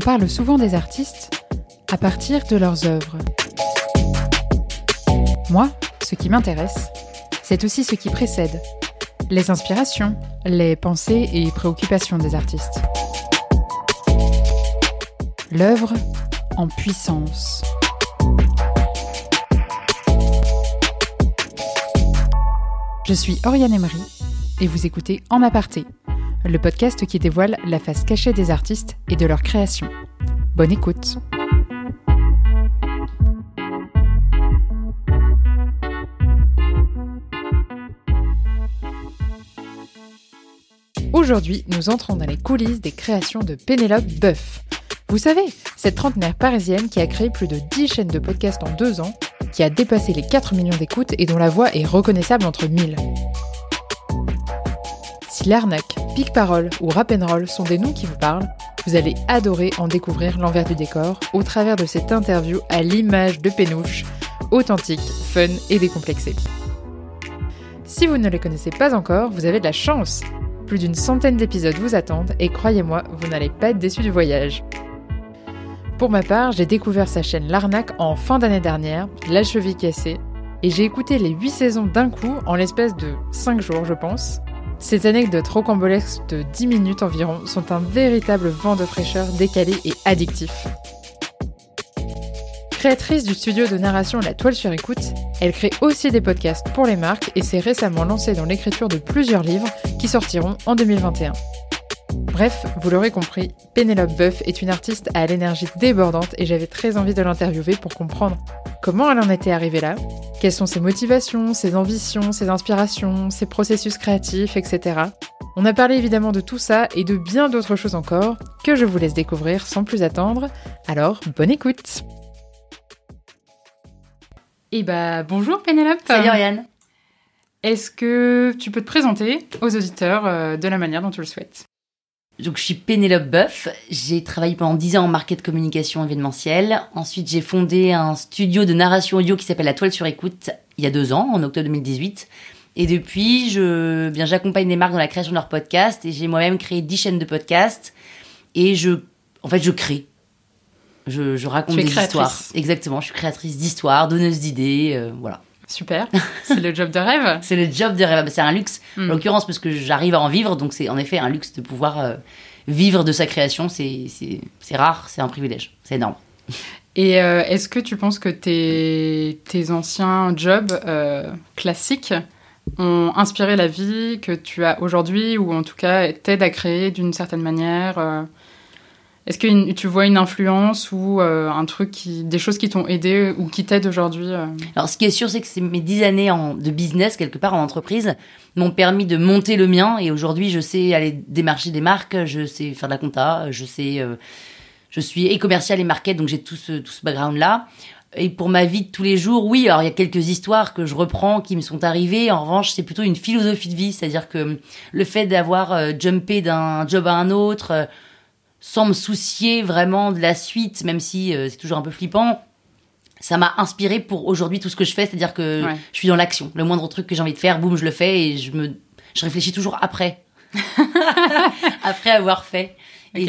parle souvent des artistes à partir de leurs œuvres. Moi, ce qui m'intéresse, c'est aussi ce qui précède, les inspirations, les pensées et préoccupations des artistes. L'œuvre en puissance. Je suis Oriane Emery et vous écoutez En aparté, le podcast qui dévoile la face cachée des artistes et de leur création. Bonne écoute. Aujourd'hui, nous entrons dans les coulisses des créations de Pénélope Boeuf. Vous savez, cette trentenaire parisienne qui a créé plus de 10 chaînes de podcasts en deux ans, qui a dépassé les 4 millions d'écoutes et dont la voix est reconnaissable entre mille. Si l'arnaque, pic parole ou rap roll sont des noms qui vous parlent, vous allez adorer en découvrir l'envers du décor au travers de cette interview à l'image de Pénouche, authentique, fun et décomplexée. Si vous ne les connaissez pas encore, vous avez de la chance plus d'une centaine d'épisodes vous attendent et croyez-moi, vous n'allez pas être déçus du voyage. Pour ma part, j'ai découvert sa chaîne L'Arnaque en fin d'année dernière, la cheville cassée, et j'ai écouté les 8 saisons d'un coup en l'espace de 5 jours, je pense. Ces anecdotes rocambolesques de 10 minutes environ sont un véritable vent de fraîcheur décalé et addictif. Créatrice du studio de narration La Toile sur écoute, elle crée aussi des podcasts pour les marques et s'est récemment lancée dans l'écriture de plusieurs livres qui sortiront en 2021. Bref, vous l'aurez compris, Pénélope Boeuf est une artiste à l'énergie débordante et j'avais très envie de l'interviewer pour comprendre comment elle en était arrivée là, quelles sont ses motivations, ses ambitions, ses inspirations, ses processus créatifs, etc. On a parlé évidemment de tout ça et de bien d'autres choses encore que je vous laisse découvrir sans plus attendre. Alors, bonne écoute Eh bah, bonjour Pénélope Salut Oriane Est-ce que tu peux te présenter aux auditeurs euh, de la manière dont tu le souhaites? Donc, je suis Pénélope Boeuf. J'ai travaillé pendant 10 ans en market communication événementielle. Ensuite, j'ai fondé un studio de narration audio qui s'appelle La Toile sur écoute il y a deux ans, en octobre 2018. Et depuis, je, bien, j'accompagne les marques dans la création de leurs podcasts et j'ai moi-même créé 10 chaînes de podcasts. Et je, en fait, je crée. Je, je raconte des histoires. Exactement. Je suis créatrice d'histoires, donneuse d'idées, euh, voilà. Super. C'est le job de rêve. c'est le job de rêve. C'est un luxe, en l'occurrence, parce que j'arrive à en vivre. Donc, c'est en effet un luxe de pouvoir euh, vivre de sa création. C'est rare, c'est un privilège. C'est énorme. Et euh, est-ce que tu penses que tes, tes anciens jobs euh, classiques ont inspiré la vie que tu as aujourd'hui, ou en tout cas t'aident à créer d'une certaine manière est-ce que tu vois une influence ou euh, un truc des choses qui t'ont aidé ou qui t'aident aujourd'hui euh? Alors, ce qui est sûr, c'est que mes dix années de business, quelque part en entreprise, m'ont permis de monter le mien. Et aujourd'hui, je sais aller démarcher des marques, je sais faire de la compta, je sais, euh, je suis et commercial et market, donc j'ai tout ce, tout ce background-là. Et pour ma vie de tous les jours, oui, alors il y a quelques histoires que je reprends qui me sont arrivées. En revanche, c'est plutôt une philosophie de vie, c'est-à-dire que le fait d'avoir jumpé d'un job à un autre sans me soucier vraiment de la suite, même si euh, c'est toujours un peu flippant, ça m'a inspiré pour aujourd'hui tout ce que je fais, c'est-à-dire que je suis dans l'action. Le moindre truc que j'ai envie de faire, boum, je le fais et je me, je réfléchis toujours après, après avoir fait. Et,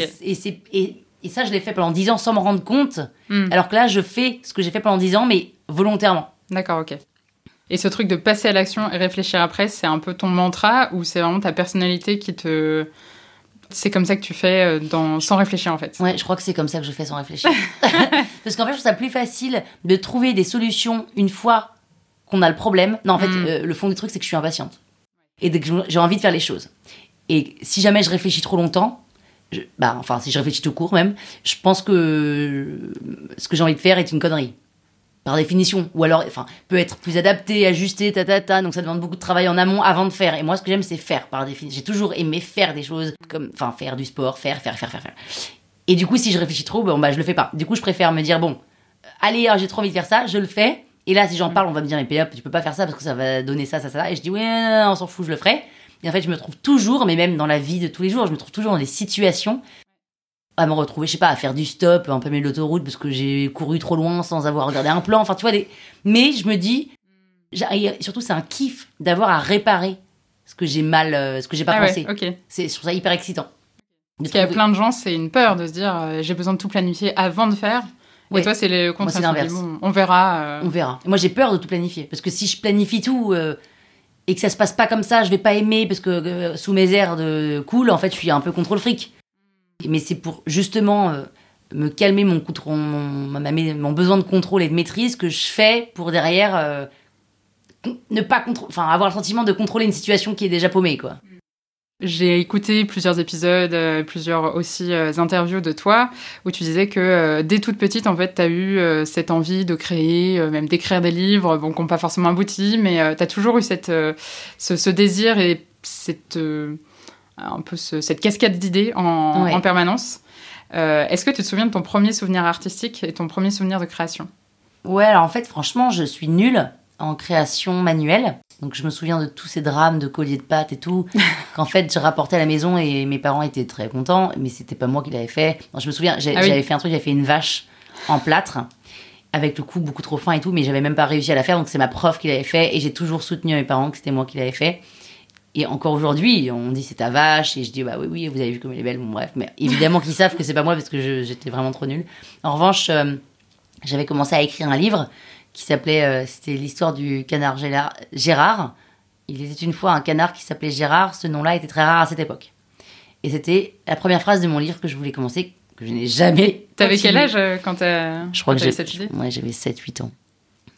ça, je l'ai fait pendant dix ans sans me rendre compte. Hmm. Alors que là, je fais ce que j'ai fait pendant dix ans, mais volontairement. D'accord, ok. Et ce truc de passer à l'action et réfléchir après, c'est un peu ton mantra ou c'est vraiment ta personnalité qui te c'est comme ça que tu fais euh, dans... sans réfléchir en fait. Ouais, je crois que c'est comme ça que je fais sans réfléchir. Parce qu'en fait, je trouve ça plus facile de trouver des solutions une fois qu'on a le problème. Non, en fait, mm. euh, le fond du truc, c'est que je suis impatiente. Et que j'ai envie de faire les choses. Et si jamais je réfléchis trop longtemps, bah, enfin, si je réfléchis tout court même, je pense que ce que j'ai envie de faire est une connerie par définition, ou alors, enfin, peut être plus adapté, ajusté, ta ta ta. Donc ça demande beaucoup de travail en amont avant de faire. Et moi, ce que j'aime, c'est faire par définition. J'ai toujours aimé faire des choses comme, enfin, faire du sport, faire, faire, faire, faire, faire. Et du coup, si je réfléchis trop, bon, bah, je le fais pas. Du coup, je préfère me dire, bon, allez, j'ai trop envie de faire ça, je le fais. Et là, si j'en parle, on va me dire, mais hop, tu peux pas faire ça parce que ça va donner ça, ça, ça. Et je dis, ouais, on s'en fout, je le ferai. Et en fait, je me trouve toujours, mais même dans la vie de tous les jours, je me trouve toujours dans des situations à me retrouver, je sais pas, à faire du stop un peu de l'autoroute parce que j'ai couru trop loin sans avoir regardé un plan. Enfin, tu vois, des... mais je me dis, surtout, c'est un kiff d'avoir à réparer ce que j'ai mal, euh, ce que j'ai pas ah pensé. Ouais, C'est, je trouve ça hyper excitant. Parce qu'il y a plein de gens, c'est une peur de se dire euh, j'ai besoin de tout planifier avant de faire. Et toi, c'est le contraire. c'est l'inverse. on verra. Euh. On verra. moi, j'ai peur de tout planifier. Parce que si je planifie tout euh, et que ça se passe pas comme ça, je vais pas aimer parce que sous mes airs de cool, en fait, je suis un peu contrôle fric. Mais c'est pour justement me calmer mon, besoin de contrôle et de maîtrise que je fais pour derrière ne pas enfin avoir le sentiment de contrôler une situation qui est déjà paumée, quoi. J'ai écouté plusieurs épisodes, euh, plusieurs aussi euh, interviews de toi, où tu disais que euh, dès toute petite, en fait, tu as eu cette envie de créer, même d'écrire des livres, bon, qui n'ont pas forcément abouti, mais tu as toujours eu cette, ce, désir et cette, un peu cette cascade d'idées en, en, permanence. Est-ce que tu te souviens de ton premier souvenir artistique et ton premier souvenir de création? Ouais, alors en fait, franchement, je suis nulle en création manuelle. Donc je me souviens de tous ces drames de colliers de pâtes et tout, qu'en fait je rapportais à la maison et mes parents étaient très contents, mais c'était pas moi qui l'avais fait. je me souviens, ah j'avais fait un truc, j'avais fait une vache en plâtre avec le cou beaucoup trop fin et tout, mais j'avais même pas réussi à la faire, donc c'est ma prof qui l'avait fait et j'ai toujours soutenu à mes parents que c'était moi qui l'avais fait. Et encore aujourd'hui, on dit c'est ta vache et je dis bah oui oui vous avez vu comme elle est belle, bon bref, mais évidemment qu'ils savent que c'est pas moi parce que j'étais vraiment trop nulle. En revanche, euh, j'avais commencé à écrire un livre qui s'appelait, euh, c'était l'histoire du canard Gérard. Il était une fois un canard qui s'appelait Gérard. Ce nom-là était très rare à cette époque. Et c'était la première phrase de mon livre que je voulais commencer, que je n'ai jamais. T'avais quel âge euh, quand t'as. Je crois que j'avais cette idée? Ouais, j'avais 7-8 ans.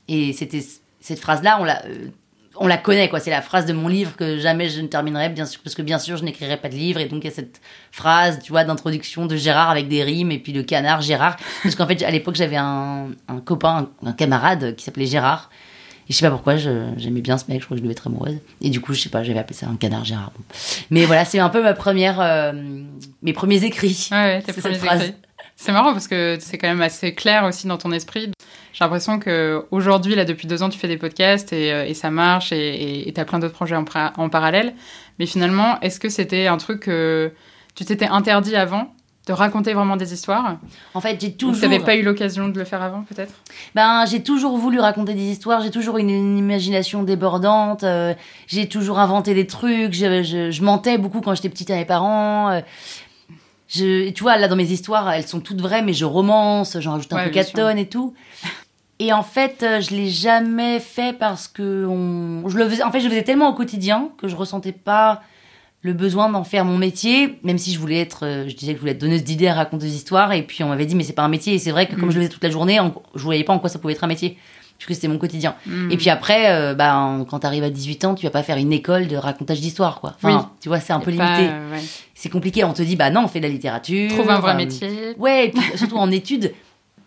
Et c'était cette phrase-là, on l'a. Euh, on la connaît, quoi. C'est la phrase de mon livre que jamais je ne terminerai, bien sûr, parce que bien sûr, je n'écrirai pas de livre. Et donc, il y a cette phrase, tu vois, d'introduction de Gérard avec des rimes et puis le canard Gérard. Parce qu'en fait, à l'époque, j'avais un, copain, un, camarade qui s'appelait Gérard. Et je sais pas pourquoi, j'aimais bien ce mec, je crois que je devais être amoureuse. Et du coup, je sais pas, j'avais appelé ça un canard Gérard. Mais voilà, c'est un peu ma première, euh, mes premiers écrits. Ouais, tes premiers écrits. C'est marrant parce que c'est quand même assez clair aussi dans ton esprit. J'ai l'impression que aujourd'hui, là, depuis deux ans, tu fais des podcasts et, euh, ça marche et tu as plein d'autres projets en, en, parallèle. Mais finalement, est-ce que c'était un truc que tu t'étais interdit avant de raconter vraiment des histoires? En fait, j'ai toujours. Tu n'avais pas eu l'occasion de le faire avant, peut-être? Ben, j'ai toujours voulu raconter des histoires. J'ai toujours une, une imagination débordante. Euh, j'ai toujours inventé des trucs. Je, je, mentais beaucoup quand j'étais petite à mes parents. Euh, je, tu vois, là, dans mes histoires, elles sont toutes vraies, mais je romance, j'en rajoute un peu 4 tonnes et tout. Et en fait, euh, je l'ai jamais fait parce que on... je le faisais... en fait, je le faisais tellement au quotidien que je ressentais pas le besoin d'en faire mon métier, même si je voulais être, euh, je disais que je voulais être donneuse d'idées, raconteuse d'histoires, et puis on m'avait dit mais c'est pas un métier, et c'est vrai que comme mm. je le faisais toute la journée, je voyais pas en quoi ça pouvait être un métier, puisque c'était mon quotidien. Mm. Et puis après, euh, bah, quand tu arrives à 18 ans, tu vas pas faire une école de racontage d'histoire, quoi. Enfin, tu vois, c'est un peu limité. C'est compliqué, on te dit bah non, on fait de la littérature. Trouve un vrai métier. Ouais, et puis surtout en études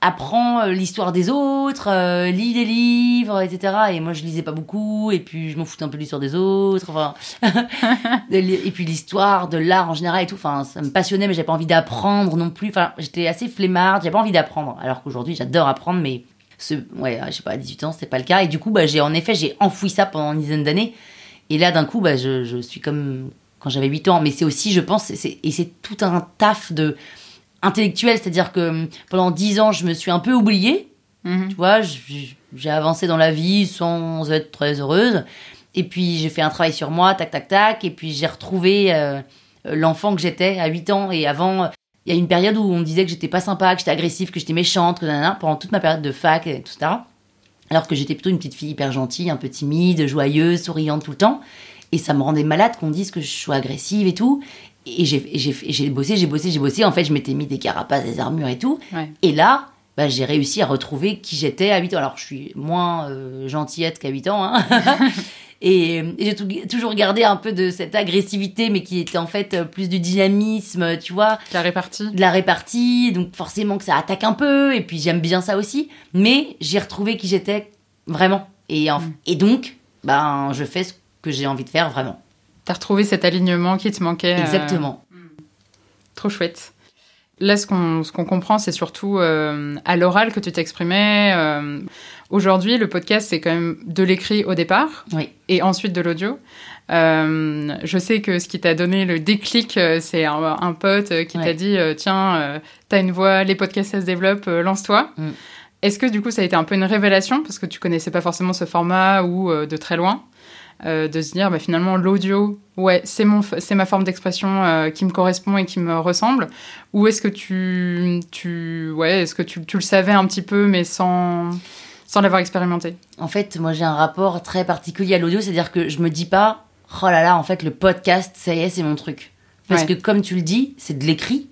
apprends euh, l'histoire des autres, euh, lis des livres, etc. Et moi, je lisais pas beaucoup, et puis je m'en foutais un peu de l'histoire des autres, enfin, et puis l'histoire de l'art en général et tout. Enfin, ça me passionnait, mais j'avais pas envie d'apprendre non plus. Enfin, j'étais assez flemmarde, j'avais pas envie d'apprendre. Alors qu'aujourd'hui, j'adore apprendre, mais ce, ouais, je sais pas, à 18 ans, c'était pas le cas. Et du coup, bah, j'ai en effet, j'ai enfoui ça pendant une dizaine d'années. Et là, d'un coup, bah, je, je suis comme quand j'avais 8 ans. Mais c'est aussi, je pense, et c'est tout un taf de intellectuelle, c'est-à-dire que hum, pendant dix ans, je me suis un peu oubliée. Mhm. Tu vois, j'ai avancé dans la vie sans être très heureuse. Et puis j'ai fait un travail sur moi, tac, tac, tac. Et puis j'ai retrouvé euh, l'enfant que j'étais à 8 ans. Et avant, il y a une période où on me disait que j'étais pas sympa, que j'étais agressive, que j'étais méchante, que nanana, pendant toute ma période de fac, et tout ça. Alors que j'étais plutôt une petite fille hyper gentille, un peu timide, joyeuse, souriante tout le temps. Et ça me rendait malade qu'on dise que je sois agressive et tout et j'ai bossé, j'ai bossé, j'ai bossé. En fait, je m'étais mis des carapaces, des armures et tout. Et là, bah, j'ai réussi à retrouver qui j'étais à 8 ans. Alors, je suis moins euh, gentillette qu'à 8 ans. Hein. et, j'ai toujours gardé un peu de cette agressivité, mais qui était en fait euh, plus du dynamisme, tu vois. La répartie. De la répartie. Donc, forcément que ça attaque un peu. Et puis, j'aime bien ça aussi. Mais j'ai retrouvé qui j'étais vraiment. Et, mm. et donc, ben, je fais ce que j'ai envie de faire vraiment. T'as retrouvé cet alignement qui te manquait. Euh, Exactement. Trop chouette. Là, ce qu'on ce qu'on comprend, c'est surtout euh, à l'oral que tu t'exprimais. Euh, aujourd'hui, le podcast, c'est quand même de l'écrit au départ oui. et ensuite de l'audio. je sais que ce qui t'a donné le déclic, c'est un, pote qui t'a dit Tiens, t'as une voix, les podcasts, ça se développe, lance-toi. Mm. Est-ce que du coup, ça a été un peu une révélation? Parce que tu connaissais pas forcément ce format ou de très loin euh, de se dire bah, finalement l'audio, ouais, c'est mon, c'est ma forme d'expression euh, qui me correspond et qui me ressemble, ou est-ce que tu, tu, ouais, est-ce que tu, tu le savais un petit peu mais sans, sans l'avoir expérimenté En fait, moi j'ai un rapport très particulier à l'audio, c'est-à-dire que je me dis pas, oh là là, en fait le podcast, ça y est, c'est mon truc. Parce Ouais. que comme tu le dis, c'est de l'écrit,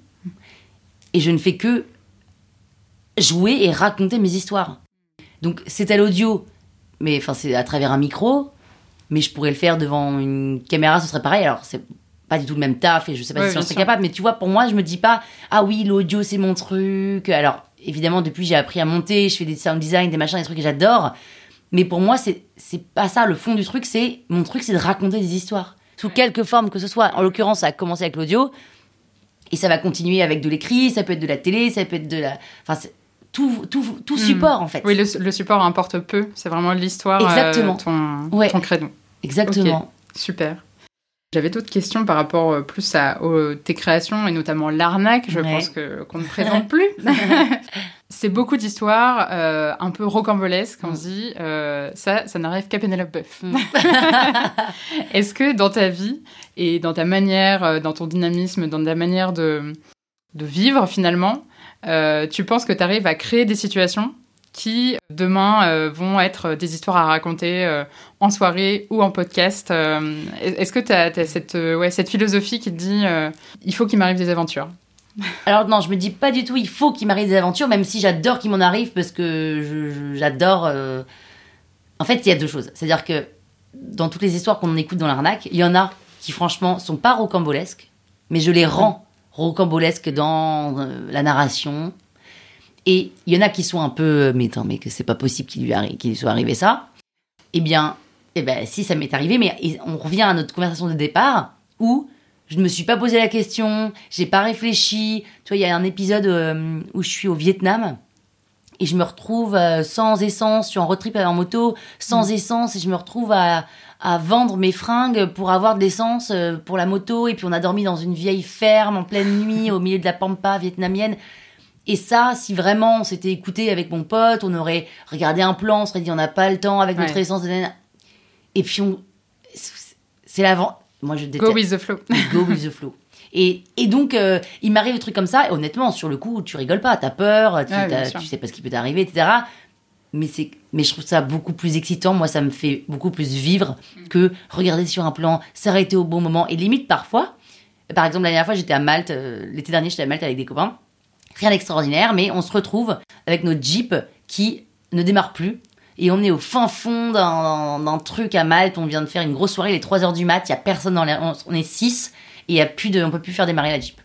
et je ne fais que jouer et raconter mes histoires. Donc c'est à l'audio, mais enfin c'est à travers un micro, mais je pourrais le faire devant une caméra, ce serait pareil. Alors c'est pas du tout le même taf et je sais pas Ouais, si j'en serais capable, mais tu vois, pour moi, je me dis pas, ah oui, l'audio c'est mon truc. Alors évidemment, depuis j'ai appris à monter, je fais des sound design, des machins, des trucs que j'adore. Mais pour moi, c'est pas ça. Le fond du truc, c'est mon truc, c'est de raconter des histoires sous quelque forme que ce soit. En l'occurrence, ça a commencé avec l'audio et ça va continuer avec de l'écrit. Ça peut être de la télé, ça peut être de la, enfin tout tout tout support en fait. Oui, le, le support importe peu. C'est vraiment l'histoire. euh, Exactement. ton, Ouais. ton credo. Exactement. Super. J'avais d'autres questions par rapport euh, plus à aux- tes créations et notamment l'arnaque. Je Ouais. pense que qu'on ne présente plus. C'est beaucoup d'histoires euh, un peu rocambolesques. On Mm. se dit euh, ça, ça n'arrive qu'à Pénélope Boeuf. Mm. Est-ce que dans ta vie et dans ta manière, dans ton dynamisme, dans ta manière de, de vivre finalement, tu penses que tu arrives à créer des situations qui demain euh, vont être des histoires à raconter euh, en soirée ou en podcast euh, Est-ce que tu as, cette, ouais, cette philosophie qui te dit il faut qu'il m'arrive des aventures? Alors non, je me dis pas du tout, il faut qu'il m'arrive des aventures, même si j'adore qu'il m'en arrive parce que j'adore. En fait, il y a deux choses. C'est-à-dire que dans toutes les histoires qu'on écoute dans l'arnaque, il y en a qui franchement sont pas rocambolesques, mais je les rends rocambolesques dans la narration. Et il y en a qui sont un peu, euh, mais attends, mais que c'est pas possible qu'il lui, arri- qu'il lui soit arrivé ça. Eh bien, eh ben, si ça m'est arrivé, mais on revient à notre conversation de départ où je ne me suis pas posé la question, j'ai pas réfléchi. Tu vois, il y a un épisode euh, où je suis au Vietnam et je me retrouve euh, sans essence, je suis en road trip en moto, sans essence et je me retrouve à, à vendre mes fringues pour avoir de l'essence euh, pour la moto et puis on a dormi dans une vieille ferme en pleine nuit au milieu de la pampa vietnamienne. Et ça, si vraiment on s'était écouté avec mon pote, on aurait regardé un plan, on serait dit on n'a pas le temps avec notre Ouais. essence. Et puis on, c'est l'avant. Moi je déteste. Go with the flow. Go with the flow. Et, et donc, euh, il m'arrive des trucs comme ça, et honnêtement, sur le coup, tu rigoles pas, t'as peur, tu, Ouais, tu sais pas ce qui peut t'arriver, etc. Mais, c'est, mais je trouve ça beaucoup plus excitant, moi, ça me fait beaucoup plus vivre Mm. que regarder sur un plan, s'arrêter au bon moment, et limite parfois, par exemple, la dernière fois, j'étais à Malte, euh, l'été dernier, j'étais à Malte avec des copains, rien d'extraordinaire, mais on se retrouve avec notre Jeep qui ne démarre plus. Et on est au fin fond d'un truc à Malte. On vient de faire une grosse soirée, il est 3h du mat, il y a personne dans les... On, on est 6 et y a plus de... on peut plus faire démarrer la Jeep.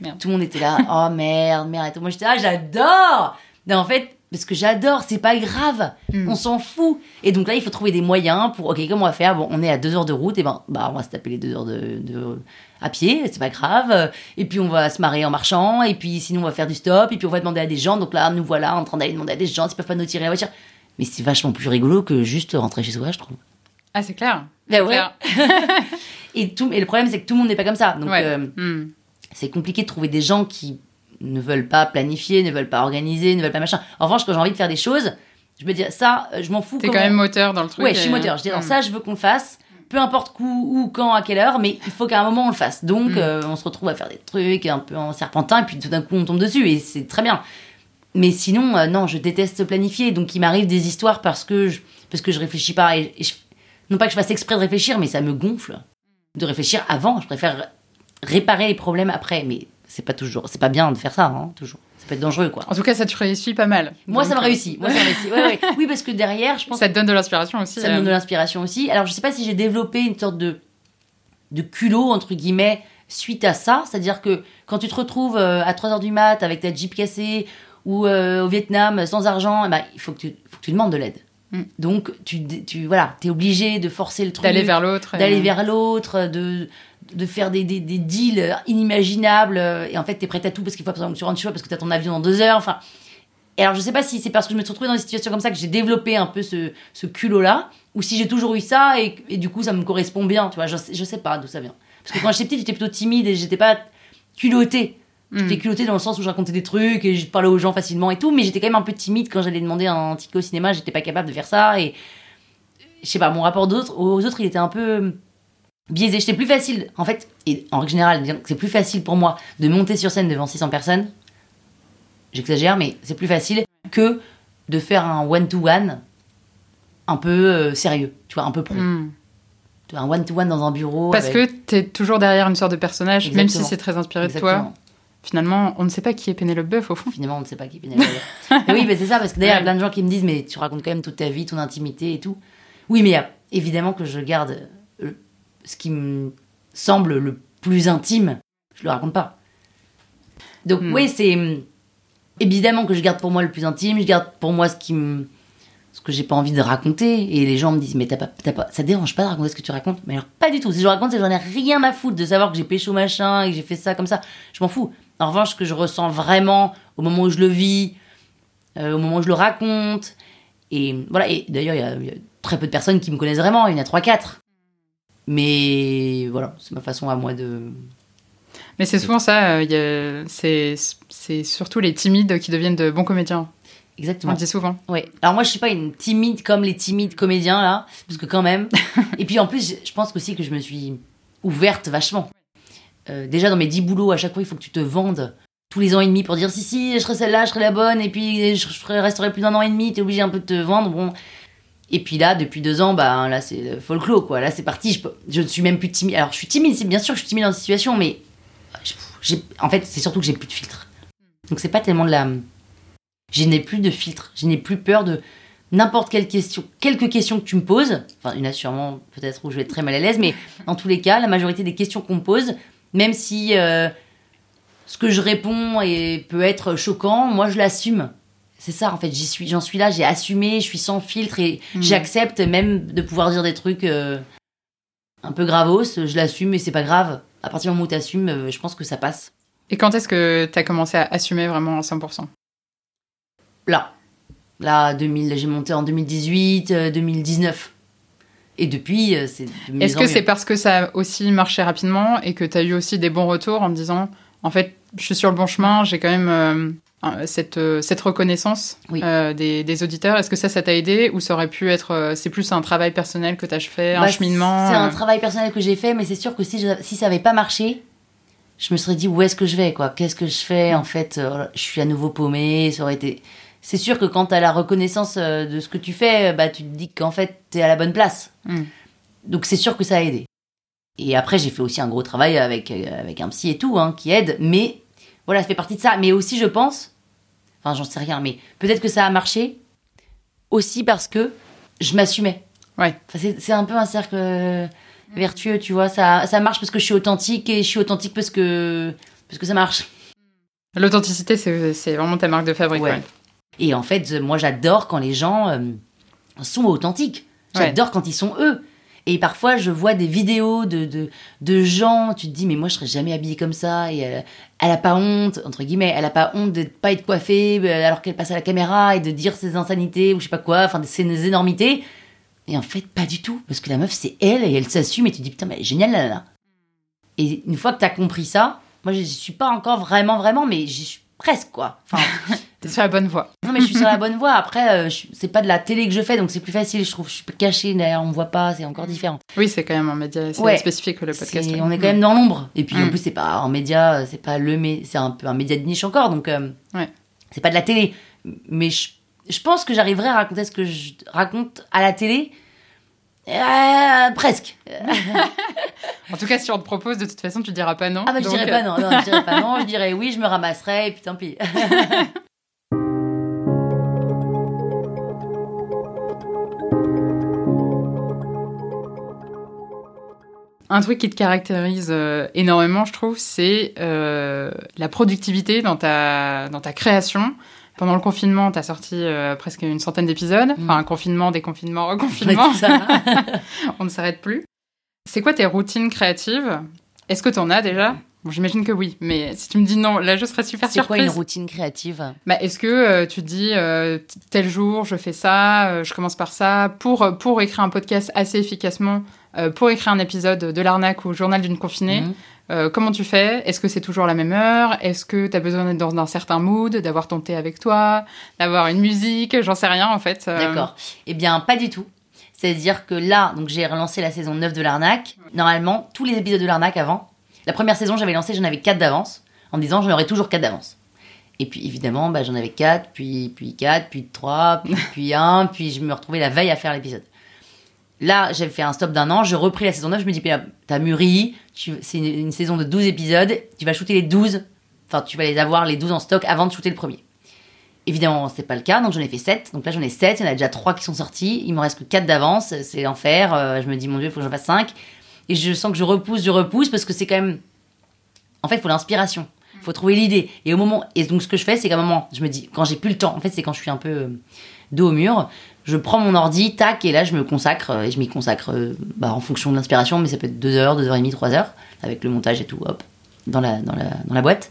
Merde. Tout le monde était là, oh merde, merde. Et tout. Moi j'étais là, j'adore Non, en fait, parce que j'adore, c'est pas grave, Mm. on s'en fout. Et donc là, il faut trouver des moyens pour, ok, comment on va faire? Bon, on est à 2 heures de route, et ben, bah, on va se taper les 2 heures de, de- à pied, c'est pas grave. Et puis on va se marrer en marchant, et puis sinon on va faire du stop, et puis on va demander à des gens. Donc là, nous voilà en train d'aller demander à des gens s'ils peuvent pas nous tirer la voiture. Mais c'est vachement plus rigolo que juste rentrer chez soi, je trouve. Ah, c'est clair. Ben ouais. clair. Et, tout, et le problème, c'est que tout le monde n'est pas comme ça. Donc Ouais. euh, Hmm. c'est compliqué de trouver des gens qui ne veulent pas planifier, ne veulent pas organiser, ne veulent pas machin. En revanche, quand j'ai envie de faire des choses, je me dis ça, euh, je m'en fous. T'es comment- quand même moteur dans le truc. Ouais, je suis et- moteur. Je dis, Hmm. ça, je veux qu'on le fasse. Peu importe où, où, quand, à quelle heure, mais il faut qu'à un moment on le fasse. Donc, Mm. euh, on se retrouve à faire des trucs un peu en serpentin, et puis tout d'un coup on tombe dessus, et c'est très bien. Mais sinon, euh, non, je déteste planifier. Donc, il m'arrive des histoires parce que je, parce que je réfléchis pas. Et, et je- non pas que je fasse exprès de réfléchir, mais ça me gonfle de réfléchir avant. Je préfère réparer les problèmes après. Mais c'est pas toujours, c'est pas bien de faire ça, hein, toujours. Ça peut être dangereux, quoi. En tout cas, ça te réussit pas mal. Moi, ça me euh, réussit. Moi, ça me réussit. Ouais, ouais. Oui, parce que derrière, je pense Ça te donne de l'inspiration aussi. ça me donne de euh, l'inspiration aussi. Alors, je sais pas si j'ai développé une sorte de, de culot, entre guillemets, suite à ça. C'est-à-dire que quand tu te retrouves euh, à 3h du mat avec ta Jeep cassée ou euh, au Vietnam sans argent, eh ben, il faut que, tu, faut que tu demandes de l'aide. Mm. Donc, tu, tu voilà, es obligé de forcer le truc. D'aller vers l'autre. et- D'aller vers l'autre, de, de faire des, des, des deals inimaginables. euh, Et en fait, t'es prête à tout parce qu'il faut absolument que tu rentres chez toi parce que t'as ton avion dans deux heures. Enfin, et alors, je sais pas si c'est parce que je me suis retrouvée dans des situations comme ça que j'ai développé un peu ce, ce culot-là, ou si j'ai toujours eu ça et, et du coup ça me correspond bien, tu vois. Je, je sais pas d'où ça vient. Parce que quand j'étais petite, j'étais plutôt timide et j'étais pas culottée. J'étais Hmm. culottée dans le sens où je racontais des trucs et je parlais aux gens facilement et tout, mais j'étais quand même un peu timide quand j'allais demander un ticket au cinéma, j'étais pas capable de faire ça et je sais pas, mon rapport d'autres, aux autres, il était un peu biaisé. J'étais plus facile, en fait, et en règle générale, c'est plus facile pour moi de monter sur scène devant 600 personnes. J'exagère, mais c'est plus facile que de faire un one-to-one un peu euh, sérieux, tu vois, un peu pro. Tu vois, Un one-to-one dans un bureau. Parce avec- que t'es toujours derrière une sorte de personnage, même si c'est très inspiré de toi. Finalement, on ne sait pas qui est Pénélope Boeuf au fond. Finalement, on ne sait pas qui est Pénélope. Mais oui, mais c'est ça, parce que d'ailleurs, il y a plein de gens qui me disent, mais tu racontes quand même toute ta vie, ton intimité et tout. Oui, mais il y a- évidemment que je garde euh, ce qui me semble le plus intime, je le raconte pas. Donc, Hmm. oui, c'est hum, évidemment que je garde pour moi le plus intime, je garde pour moi ce qui me. ce que j'ai pas envie de raconter. Et les gens me disent, mais t'as pas, t'as pas, ça te dérange pas de raconter ce que tu racontes? Mais alors, pas du tout. Si je raconte, c'est que j'en ai rien à foutre de savoir que j'ai pécho machin et que j'ai fait ça comme ça. Je m'en fous. En revanche, ce que je ressens vraiment au moment où je le vis, euh, au moment où je le raconte. Et voilà, et d'ailleurs, il y a- il y, a très peu de personnes qui me connaissent vraiment, il y en a 3-4. Mais voilà, c'est ma façon à moi de. Mais c'est souvent ça, euh, c'est surtout les timides qui deviennent de bons comédiens. On Exactement. le dit souvent. Ouais. Alors moi, je suis pas une timide comme les timides comédiens là, parce que quand même. et puis en plus, je pense aussi que je me suis ouverte vachement. Euh, déjà dans mes 10 boulots, à chaque fois, il faut que tu te vendes tous les ans et demi pour dire si si, je serai celle-là, je serai la bonne, et puis je, resterai plus d'un an et demi. T'es obligé un peu de te vendre. Bon. Et puis là, depuis deux ans, bah là c'est folklore quoi. Là c'est parti. Je, ne suis même plus timide. Alors je suis timide, bien sûr que je suis timide dans cette situation, mais en fait c'est surtout que j'ai plus de filtre. Donc c'est pas tellement de la je n'ai plus de filtre. Je n'ai plus peur de n'importe quelle question. Quelques questions que tu me poses, enfin, il y en peut-être où je vais être très mal à l'aise, mais en tous les cas, la majorité des questions qu'on me pose, même si euh, ce que je réponds est, peut être choquant, moi je l'assume. C'est ça, en fait, j'y suis, j'en suis là, j'ai assumé, je suis sans filtre et Mhm. j'accepte même de pouvoir dire des trucs euh, un peu gravos, je l'assume et c'est pas grave. À partir du moment où tu assumes, je pense que ça passe. Et quand est-ce que tu as commencé à assumer vraiment à 100% Là. Là, 2000, j'ai monté en 2018, euh, 2019. Et depuis, euh, c'est de Est-ce que c'est parce que ça a aussi marché rapidement et que tu as eu aussi des bons retours en te disant en fait, je suis sur le bon chemin, j'ai quand même euh, cette, euh, cette reconnaissance Oui. euh, des, des auditeurs Est-ce que ça, ça t'a aidé ou ça aurait pu être. c'est plus un travail personnel que tu as fait, un Bah, cheminement C'est un travail personnel que j'ai fait, mais c'est sûr que si, je- si ça avait pas marché, je me serais dit où est-ce que je vais, quoi? Qu'est-ce que je fais En fait, je suis à nouveau paumée, ça aurait été... C'est sûr que quand t'as la reconnaissance euh, de ce que tu fais, bah, tu te dis qu'en fait, t'es à la bonne place. Mm. Donc c'est sûr que ça a aidé. Et après, j'ai fait aussi un gros travail avec, euh, avec un psy et tout, hein, qui aide. Mais voilà, ça fait partie de ça. Mais aussi, je pense, enfin, j'en sais rien, mais peut-être que ça a marché aussi parce que je m'assumais. Ouais. Enfin, c'est, c'est un peu un cercle euh, vertueux, tu vois. Ça, ça marche parce que je suis authentique et je suis authentique parce que, parce que ça marche. L'authenticité, c'est c'est vraiment ta marque de fabrique. Ouais. ouais. Et en fait, euh, moi, j'adore quand les gens euh, sont authentiques. J'adore quand ils sont eux. Et parfois, je vois des vidéos de, de, de gens, tu te dis, mais moi, je serais jamais habillée comme ça. Et elle, elle a pas honte, entre guillemets, elle a pas honte de pas être coiffée euh, alors qu'elle passe à la caméra et de dire ses insanités ou je sais pas quoi, enfin, ses énormités. Et en fait, pas du tout. Parce que la meuf, c'est elle et elle s'assume et tu te dis, putain, mais elle est géniale, là. Et une fois que t'as compris ça, moi, je suis pas encore vraiment, vraiment, mais j'y suis presque, quoi. Enfin, T'es sur la bonne voie. non, mais je suis sur la bonne voie. Après, euh, je- c'est pas de la télé que je fais, donc c'est plus facile, je trouve. Je suis cachée derrière, on me voit pas, c'est encore différent. Oui, c'est quand même un média assez Ouais. spécifique le podcast. C'est- ouais. on est quand même dans l'ombre. Et puis en Mm. plus, c'est pas en média, c'est pas le mé- c'est un peu un média de niche encore, donc euh, Ouais. c'est pas de la télé. Mais je, je pense que j'arriverai à raconter ce que je raconte à la télé. Euh, presque. En tout cas, si on te propose, de toute façon, tu diras pas non. Ah bah je Donc, dirais pas non, non, je dirais pas non, je dirais oui, je me ramasserai et puis tant pis. Un truc qui te caractérise euh, énormément, je trouve, c'est euh, la productivité dans ta, dans ta création. Pendant le confinement, tu as sorti euh, presque une centaine d'épisodes. Mm. Enfin, un confinement, déconfinement, reconfinement. Ça. On ne s'arrête plus. C'est quoi tes routines créatives? Est-ce que tu en as déjà? Bon, j'imagine que oui, mais si tu me dis non, là, je serais super C'est quoi surprise. une routine créative? Bah, est-ce que euh, tu te dis euh, tel jour je fais ça, euh, je commence par ça pour pour écrire un podcast assez efficacement, euh, pour écrire un épisode de l'arnaque ou journal d'une confinée Mhm. euh, Comment tu fais? Est-ce que c'est toujours la même heure? Est-ce que tu as besoin d'être dans un certain mood, d'avoir ton thé avec toi, d'avoir une musique? J'en sais rien en fait. euh. D'accord. Eh bien, pas du tout. C'est-à-dire que là, donc j'ai relancé la saison 9 de l'arnaque. Normalement, tous les épisodes de l'arnaque avant, la première saison, j'avais lancé, j'en avais 4 d'avance, en me disant j'en aurais toujours 4 d'avance. Et puis évidemment, bah, j'en avais 4, puis, puis 4, puis 3, puis, puis 1, puis je me retrouvais la veille à faire l'épisode. Là, j'avais fait un stop d'un an, je repris la saison 9, je me dis, t'as mûri, c'est une, saison de 12 épisodes, tu vas shooter les 12, enfin tu vas les avoir les 12 en stock avant de shooter le premier. Évidemment, c'était pas le cas, donc j'en ai fait 7. Donc là, j'en ai 7, il y en a déjà 3 qui sont sortis, il me reste que 4 d'avance, c'est l'enfer, euh, je me dis, mon dieu, il faut que j'en fasse 5. Et je sens que je repousse, je repousse, parce que c'est quand même... En fait, il faut l'inspiration, il faut trouver l'idée. Et au moment... Et donc ce que je fais, c'est qu'à un moment, je me dis, quand j'ai plus le temps, en fait, c'est quand je suis un peu dos au mur, je prends mon ordi, tac, et là, je me consacre, euh, et je m'y consacre euh, bah, en fonction de l'inspiration, mais ça peut être 2 heures, 2 heures et demie, 3 heures, avec le montage et tout, hop, dans la, dans la, dans la boîte.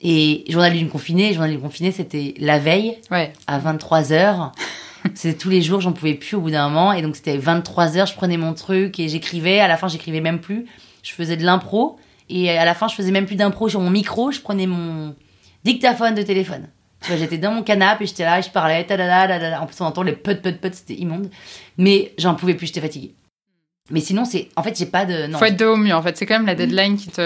Et journal d'une confinée, journal d'une confinée, c'était la veille Ouais. à 23h. c'était tous les jours, j'en pouvais plus au bout d'un moment. Et donc c'était 23h, je prenais mon truc et j'écrivais. À la fin, j'écrivais même plus. Je faisais de l'impro. Et à la fin, je faisais même plus d'impro sur mon micro. Je prenais mon dictaphone de téléphone. Tu vois, j'étais dans mon canapé et j'étais là, et je parlais. En plus, on entend les put put put, c'était immonde. Mais j'en pouvais plus, j'étais fatiguée. Mais sinon, c'est. En fait, j'ai pas de. Non. Faut être dos au mur. En fait, c'est quand même la deadline qui te.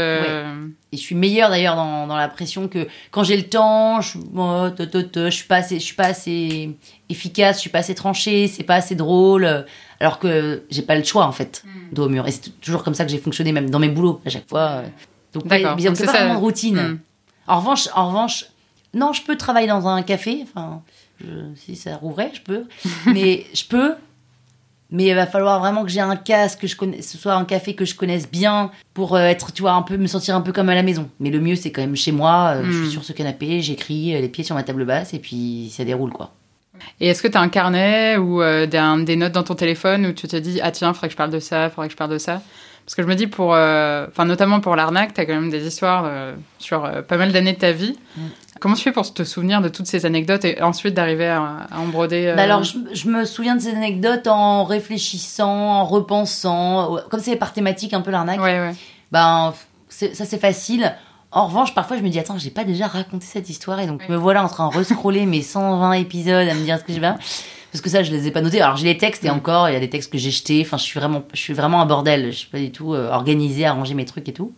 Et je suis meilleure d'ailleurs dans, dans la pression que quand j'ai le temps, je, oh, te, te, te, je suis pas assez, je suis pas assez efficace, je suis pas assez tranchée, c'est pas assez drôle. Alors que j'ai pas le choix en fait, dos au mur. Et c'est toujours comme ça que j'ai fonctionné, même dans mes boulots à chaque fois. euh. Donc, D'accord. mais Donc, c'est c'est pas ça. vraiment de routine. Hmm. En revanche, en revanche, non, je peux travailler dans un café. Enfin, je- si ça rouvrait, je peux. mais je peux. Mais il va falloir vraiment que j'ai un casque, que je ce soit un café que je connaisse bien pour euh, être, tu vois, un peu, me sentir un peu comme à la maison. Mais le mieux, c'est quand même chez moi. euh, Je suis sur ce canapé, j'écris, euh, les pieds sur ma table basse, et puis ça déroule, quoi. Et est-ce que tu as un carnet ou euh, des, notes dans ton téléphone où tu te dis ah tiens, faudrait que je parle de ça, faudrait que je parle de ça? Parce que je me dis pour, euh, notamment pour l'arnaque, tu as quand même des histoires euh, sur pas mal d'années de ta vie. Mm. Comment tu fais pour te souvenir de toutes ces anecdotes et ensuite d'arriver à, à en broder euh, Bah alors, je, je me souviens de ces anecdotes en réfléchissant, en repensant, comme c'est par thématique un peu l'arnaque. Ouais, ouais. ben ça c'est facile. En revanche, parfois je me dis attends, j'ai pas déjà raconté cette histoire et donc Ouais. me voilà en train de rescroller mes 120 épisodes à me dire ce que j'ai bien parce que ça je les ai pas notés. Alors j'ai les textes et Mm. encore il y a des textes que j'ai jetés. Enfin je suis vraiment je suis vraiment un bordel. Je suis pas du tout euh, organisée à ranger mes trucs et tout.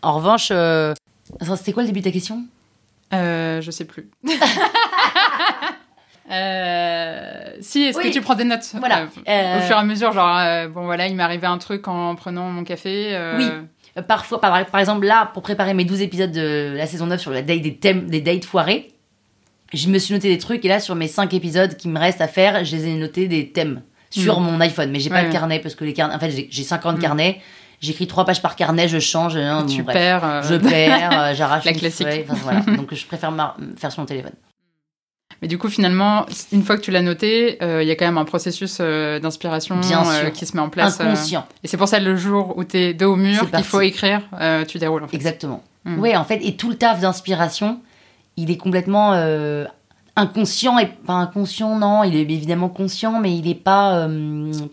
En revanche, euh... c'était quoi le début de ta question? Euh, je sais plus. Euh, si, est-ce Oui. que tu prends des notes? Voilà. Euh, Au fur et à mesure, genre, euh, bon voilà, il m'est arrivé un truc en prenant mon café. Oui. Parfois, par, par exemple, là, pour préparer mes 12 épisodes de la saison 9 sur la date des thèmes, des dates foirées, je me suis noté des trucs et là, sur mes 5 épisodes qui me restent à faire, je les ai notés des thèmes sur Mm. mon iPhone. Mais j'ai pas Ouais. le carnet parce que les carnets, en fait, j'ai- j'ai 50 Mm. carnets. J'écris 3 pages par carnet, je change. hein, tu bon, perds. euh, Je perds, euh, j'arrache La classique. feuille, enfin, voilà. Donc, je préfère faire sur mon téléphone. Mais du coup, finalement, une fois que tu l'as noté, euh, il y a quand même un processus euh, d'inspiration euh, qui se met en place. Inconscient. et c'est pour ça le jour où t'es dos au mur, qu'il faut écrire, tu déroules en fait. Exactement. Mm. Ouais, en fait, et tout le taf d'inspiration, il est complètement inconscient et pas inconscient, non, il est évidemment conscient, mais il n'est pas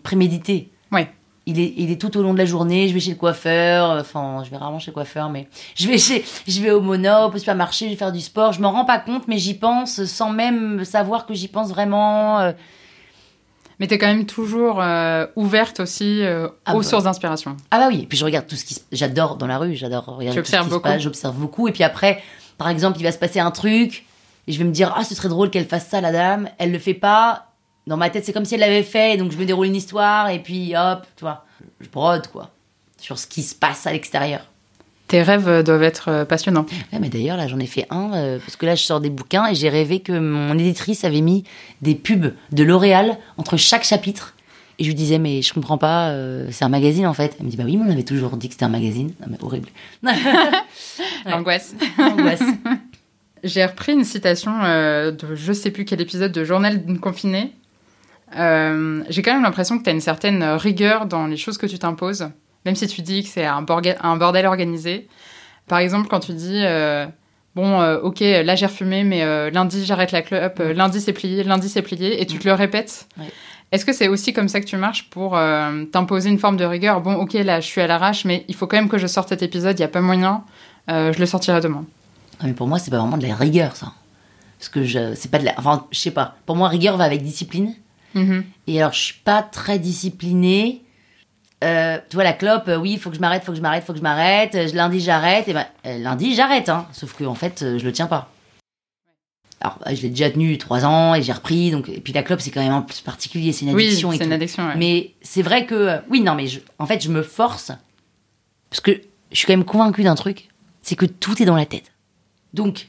prémédité. Ouais. Il est, il est tout au long de la journée. Je vais chez le coiffeur, euh, enfin, je vais rarement chez le coiffeur, mais je vais chez, je vais au Monop, au supermarché, je vais faire du sport. Je m'en rends pas compte, mais j'y pense sans même savoir que j'y pense vraiment. euh. Mais t'es quand même toujours euh, ouverte aussi euh, Ah aux bah. sources d'inspiration. Ah bah oui, et puis je regarde tout ce qui se... J'adore dans la rue, j'adore regarder tout ce qui se beaucoup. passe, j'observe beaucoup. Et puis après, par exemple, il va se passer un truc, et je vais me dire, ah, ce serait drôle qu'elle fasse ça, la dame. Elle le fait pas. Dans ma tête, c'est comme si elle l'avait fait, donc je me déroule une histoire, et puis hop, tu vois, je brode, quoi, sur ce qui se passe à l'extérieur. Tes rêves euh, doivent être euh, passionnants. Ouais, mais d'ailleurs, là, j'en ai fait un, euh, parce que là, je sors des bouquins, et j'ai rêvé que mon éditrice avait mis des pubs de L'Oréal entre chaque chapitre. Et je lui disais, mais je comprends pas, euh, c'est un magazine en fait. Elle me dit, bah oui, mais on avait toujours dit que c'était un magazine. Non, mais horrible. L'angoisse. Angoisse. J'ai repris une citation euh, de je sais plus quel épisode de Journal d'une confinée. Euh, J'ai quand même l'impression que tu as une certaine rigueur dans les choses que tu t'imposes, même si tu dis que c'est un, bordel organisé. Par exemple, quand tu dis euh, Bon, euh, ok, là j'ai refumé, mais lundi j'arrête la clope, euh, lundi c'est plié, lundi c'est plié, et tu te le répètes. Est-ce que c'est aussi comme ça que tu marches pour t'imposer une forme de rigueur? Bon, ok, là je suis à l'arrache, mais il faut quand même que je sorte cet épisode, il n'y a pas moyen, je le sortirai demain. Mais pour moi, c'est pas vraiment de la rigueur, ça. Parce que je, c'est pas de la. Enfin, je sais pas. Pour moi, rigueur va avec discipline. Mhm. Et alors, je suis pas très disciplinée. Euh, tu vois, la clope, euh, oui, il faut que je m'arrête, faut que je m'arrête, faut que je m'arrête. Euh, lundi, j'arrête. Et ben, lundi, j'arrête. Hein. Sauf que, en fait, je le tiens pas. Alors, euh, je l'ai déjà tenu trois ans et j'ai repris. Donc, et puis la clope, c'est quand même un peu particulier. C'est une Oui, addiction et c'est une addiction. ouais. Mais c'est vrai que, oui, non, mais je- en fait, je me force parce que je suis quand même convaincue d'un truc, c'est que tout est dans la tête. Donc,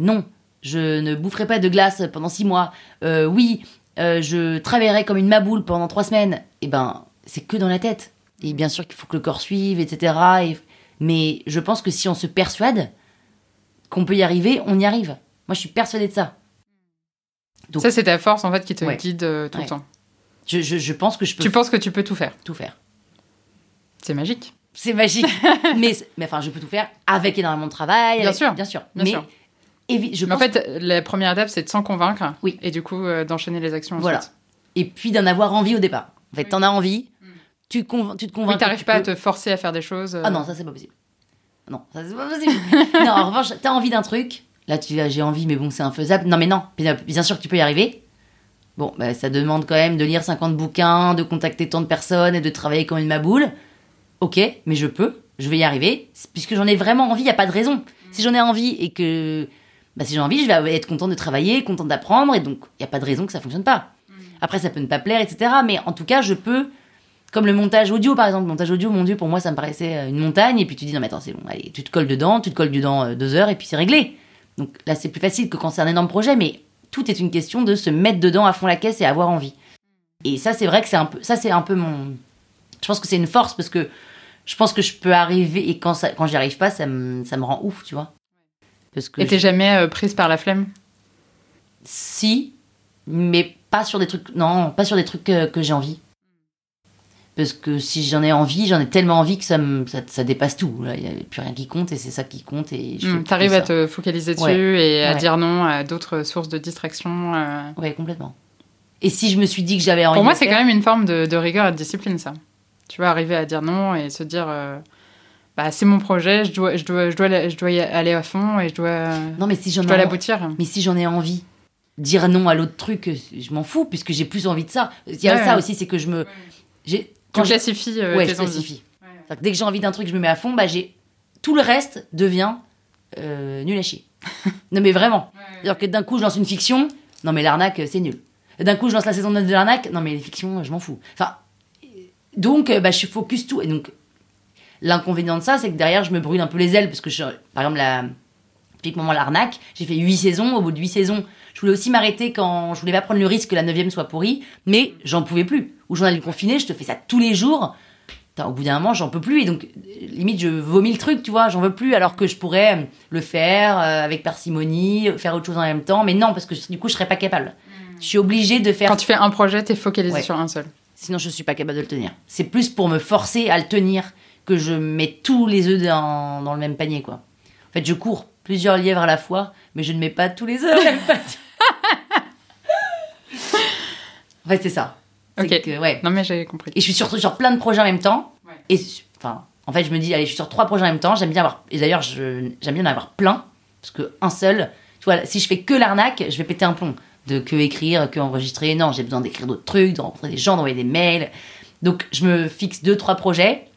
non, je ne boufferai pas de glace pendant six mois. Euh, oui, euh, je travaillerai comme une maboule pendant trois semaines. Eh ben, c'est que dans la tête. Et bien sûr qu'il faut que le corps suive, etc. Et- mais je pense que si on se persuade qu'on peut y arriver, on y arrive. Moi, je suis persuadée de ça. Donc- Ça, c'est ta force en fait qui te Ouais. guide euh, tout Ouais. le temps. Je, je- je pense que je peux Tu penses que tu peux tout faire. tout faire. C'est magique. C'est magique. mais, mais enfin, je peux tout faire avec énormément de travail. Bien avec- sûr, Bien sûr. bien mais sûr. Je en fait, la première étape, c'est de s'en convaincre. Oui. Et du coup, euh, d'enchaîner les actions. Voilà. ensuite. et puis d'en avoir envie au départ. En fait, t'en as envie, tu, te convain- tu te convaincs. Oui, t'arrives tu pas à te forcer à faire des choses. euh, Ah non, ça c'est pas possible. Non, ça c'est pas possible. non, en revanche, t'as envie d'un truc. Là, tu dis, j'ai envie, mais bon, c'est infaisable. Non, mais non, bien bien sûr que tu peux y arriver. Bon, bah, ça demande quand même de lire 50 bouquins, de contacter tant de personnes et de travailler comme une maboule. Ok, mais je peux, je vais y arriver. Puisque j'en ai vraiment envie, il n'y a pas de raison. Si j'en ai envie et que. Bah, si j'ai envie, je vais être content de travailler, content d'apprendre, et donc il n'y a pas de raison que ça fonctionne pas. Après, ça peut ne pas plaire, etc. Mais en tout cas, je peux. Comme le montage audio, par exemple. Le montage audio, mon Dieu, pour moi, ça me paraissait euh, une montagne. Et puis tu dis, non, mais attends, c'est bon, allez, tu te colles dedans, tu te colles dedans euh, deux heures, et puis c'est réglé. Donc là, c'est plus facile que quand c'est un énorme projet, mais tout est une question de se mettre dedans à fond la caisse et avoir envie. Et ça, c'est vrai que c'est un peu. Ça, c'est un peu mon. Je pense que c'est une force parce que je pense que je peux arriver, et quand, ça, quand j'y arrive pas, ça me, ça me rend ouf, tu vois. Parce que Et t'es jamais euh, prise par la flemme si, mais pas sur des trucs. Non, pas sur des trucs que, que j'ai envie. Parce que si j'en ai envie, j'en ai tellement envie que ça, me, ça, ça dépasse tout. Il n'y a plus rien qui compte et c'est ça qui compte. Et que T'arrives à te focaliser dessus Ouais. et à Ouais. dire non à d'autres sources de distraction. euh. Ouais, complètement. Et si je me suis dit que j'avais envie Pour moi, c'est quand même une forme de, de rigueur et de discipline, ça. Tu vois, arriver à dire non et se dire euh, bah, c'est mon projet, je dois, je, dois, je, dois, la- je dois y aller à fond et je dois, Non, mais si j'en je ai dois envie- l'aboutir. Mais si j'en ai envie, dire non à l'autre truc, je m'en fous puisque j'ai plus envie de ça. Il y a Ouais, ça ouais. aussi, c'est que je me. J'ai, Tu quand j'ai- classifies euh, ouais, tes je envies. classifie. C'est-à-dire que Dès que j'ai envie d'un truc, je me mets à fond, bah j'ai tout le reste devient euh, nul à chier. non mais vraiment. C'est-à-dire que d'un coup je lance une fiction, non mais l'arnaque c'est nul. Et D'un coup je lance la saison 9 de l'arnaque, non mais les fictions je m'en fous. Enfin donc euh, bah je suis focus tout et donc l'inconvénient de ça c'est que derrière je me brûle un peu les ailes parce que je, par exemple la typiquement l'arnaque, j'ai fait 8 saisons, au bout de 8 saisons, je voulais aussi m'arrêter quand je voulais pas prendre le risque que la 9 soit pourrie, mais j'en pouvais plus. Ou j'en allais confiné, je te fais ça tous les jours. Putain, au bout d'un moment, j'en peux plus. Et donc, limite, je vomis le truc, tu vois, j'en veux plus, alors que je pourrais euh, le faire euh, avec parcimonie, faire autre chose en même temps. Mais non, parce que du coup, je serais pas capable. Je suis obligée de faire. Quand tu fais un projet, t'es focalisé Ouais. sur un seul. Sinon, je suis pas capable de le tenir. C'est plus pour me forcer à le tenir que je mets tous les œufs dans, dans le même panier, quoi. En fait, je cours plusieurs lièvres à la fois, mais je ne mets pas tous les œufs dans le même panier. en fait, c'est ça. Ok. que, ouais. Non, mais j'ai compris. Et je suis sur, sur plein de projets en même temps. Ouais. Et enfin, en fait, je me dis, allez, je suis sur trois projets en même temps. J'aime bien avoir. Et d'ailleurs, j'aime bien en avoir plein. Parce que un seul, tu vois, si je fais que l'arnaque, je vais péter un plomb. De que écrire, que enregistrer. Non, j'ai besoin d'écrire d'autres trucs, de rencontrer des gens, d'envoyer des mails. Donc, je me fixe deux, trois projets.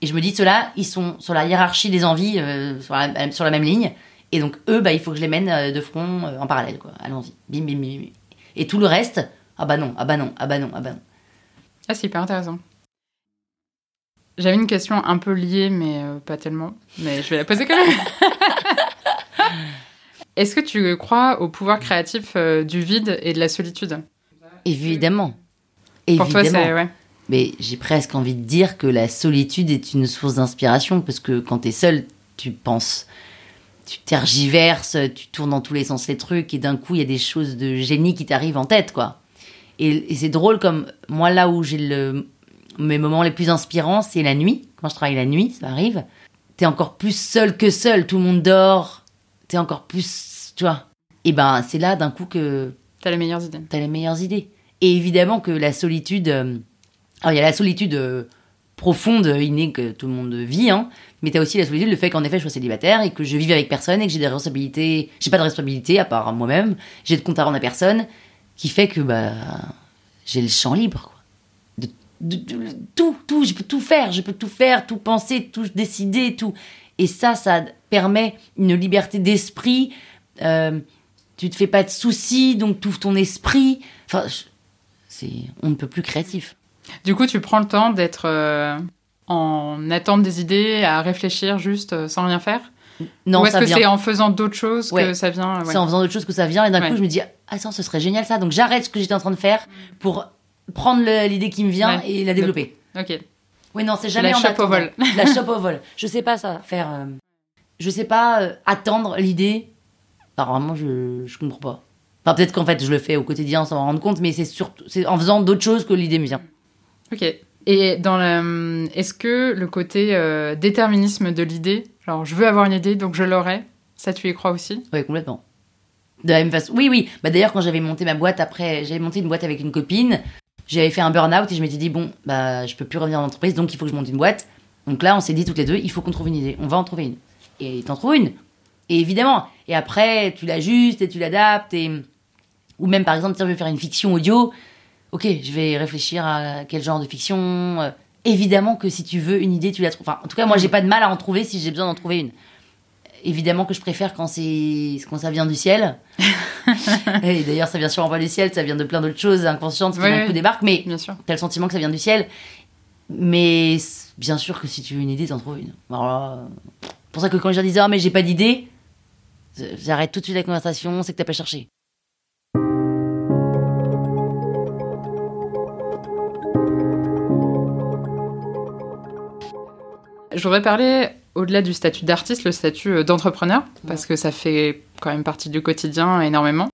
Et je me dis, ceux-là, ils sont sur la hiérarchie des envies, euh, sur, la, sur la même ligne. Et donc, eux, bah, il faut que je les mène euh, de front euh, en parallèle, quoi. Allons-y. Bim, bim, bim, bim. Et tout le reste, ah bah non, ah bah non, ah bah non, ah bah non. Ah, c'est hyper intéressant. J'avais une question un peu liée, mais euh, pas tellement. Mais je vais la poser quand même. Est-ce que tu crois au pouvoir créatif euh, du vide et de la solitude? Évidemment. Pour toi, Évidemment. c'est. Ouais. Mais j'ai presque envie de dire que la solitude est une source d'inspiration parce que quand t'es seul, tu penses, tu tergiverses, tu tournes dans tous les sens les trucs et d'un coup il y a des choses de génie qui t'arrivent en tête quoi. Et, et c'est drôle comme moi là où j'ai le, mes moments les plus inspirants, c'est la nuit. Quand je travaille la nuit, ça arrive. T'es encore plus seul que seul, tout le monde dort. T'es encore plus, tu vois. Et ben c'est là d'un coup que T'as les meilleures idées. t'as les meilleures idées. Et évidemment que la solitude. Alors, il y a la solitude euh, profonde, innée que tout le monde vit, hein, mais t'as aussi la solitude, le fait qu'en effet je sois célibataire et que je vive avec personne et que j'ai des responsabilités. J'ai pas de responsabilité à part moi-même, j'ai de compte à rendre à personne. qui fait que bah, j'ai le champ libre. Quoi. De, tout, tout, je peux tout faire, je peux tout faire, tout penser, tout décider, tout. Et ça, ça permet une liberté d'esprit. Euh, tu te fais pas de soucis, donc tu ton esprit. Enfin, c'est, on ne peut plus créatif. Du coup, tu prends le temps d'être euh, en attente des idées, à réfléchir juste euh, sans rien faire? Non, Ou est-ce ça que c'est en faisant d'autres choses que ça vient ouais? C'est en faisant autre chose que ça vient. Et d'un Ouais. coup, je me dis, attends, ce serait génial ça. Donc j'arrête ce que j'étais en train de faire pour prendre l'idée qui me vient et la développer. Ok. Oui, non, c'est jamais la en chopes au vol. La chope au vol. Je sais pas ça faire. euh, je sais pas euh, attendre l'idée. Vraiment, je je comprends pas. Enfin, peut-être qu'en fait, je le fais au quotidien sans m'en rendre compte, mais c'est surtout c'est en faisant d'autres choses que l'idée me vient. Ok. Et dans le, est-ce que le côté euh, déterminisme de l'idée, genre je veux avoir une idée donc je l'aurai, ça tu y crois aussi? Oui, complètement. De la même façon. Oui, oui. Bah, D'ailleurs, quand j'avais monté ma boîte après, j'avais monté une boîte avec une copine, j'avais fait un burn-out et je m'étais dit, bon, bah, je peux plus revenir en entreprise, donc il faut que je monte une boîte. Donc là, on s'est dit toutes les deux, il faut qu'on trouve une idée. On va en trouver une. Et t'en trouves une. Et évidemment. Et après, tu l'ajustes et tu l'adaptes. Et... Ou même, par exemple, tiens, je vais faire une fiction audio. Ok, je vais réfléchir à quel genre de fiction. Euh, Évidemment que si tu veux une idée, tu la trouves. Enfin, en tout cas, moi, j'ai pas de mal à en trouver si j'ai besoin d'en trouver une. Évidemment que je préfère quand c'est quand ça vient du ciel. et d'ailleurs, ça vient sûrement pas du ciel, ça vient de plein d'autres choses inconscientes qui Oui, d'un coup débarquent. Mais t'as le sentiment que ça vient du ciel. Mais bien sûr que si tu veux une idée, t'en trouves une. Alors là, pour ça que quand je disais, ah, mais j'ai pas d'idée, j'arrête tout de suite la conversation, c'est que t'as pas cherché. Je voudrais parler au-delà du statut d'artiste, le statut euh, d'entrepreneur, parce que ça fait quand même partie du quotidien énormément.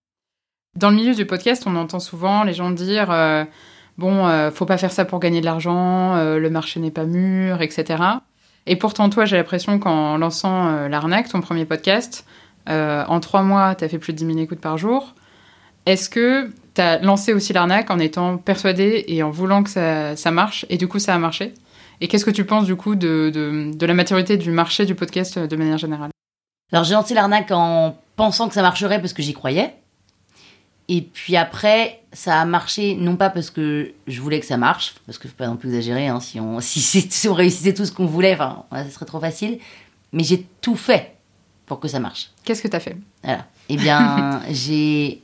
Dans le milieu du podcast, on entend souvent les gens dire euh, bon, euh, faut pas faire ça pour gagner de l'argent, euh, le marché n'est pas mûr, etc. Et pourtant, toi, j'ai l'impression qu'en lançant l'arnaque, ton premier podcast, en trois mois, tu as fait plus de 10 000 écoutes par jour. Est-ce que tu as lancé aussi l'arnaque en étant persuadé et en voulant que ça, ça marche, et du coup, ça a marché? Et qu'est-ce que tu penses du coup de, de, de la maturité du marché du podcast euh, de manière générale? Alors j'ai lancé l'arnaque en pensant que ça marcherait parce que j'y croyais. Et puis après, ça a marché non pas parce que je voulais que ça marche, parce que faut pas non plus exagérer, hein, si, on, si, on réussissait tout ce qu'on voulait, enfin, ça serait trop facile. Mais j'ai tout fait pour que ça marche. Qu'est-ce que tu as fait? Voilà. Eh bien, j'ai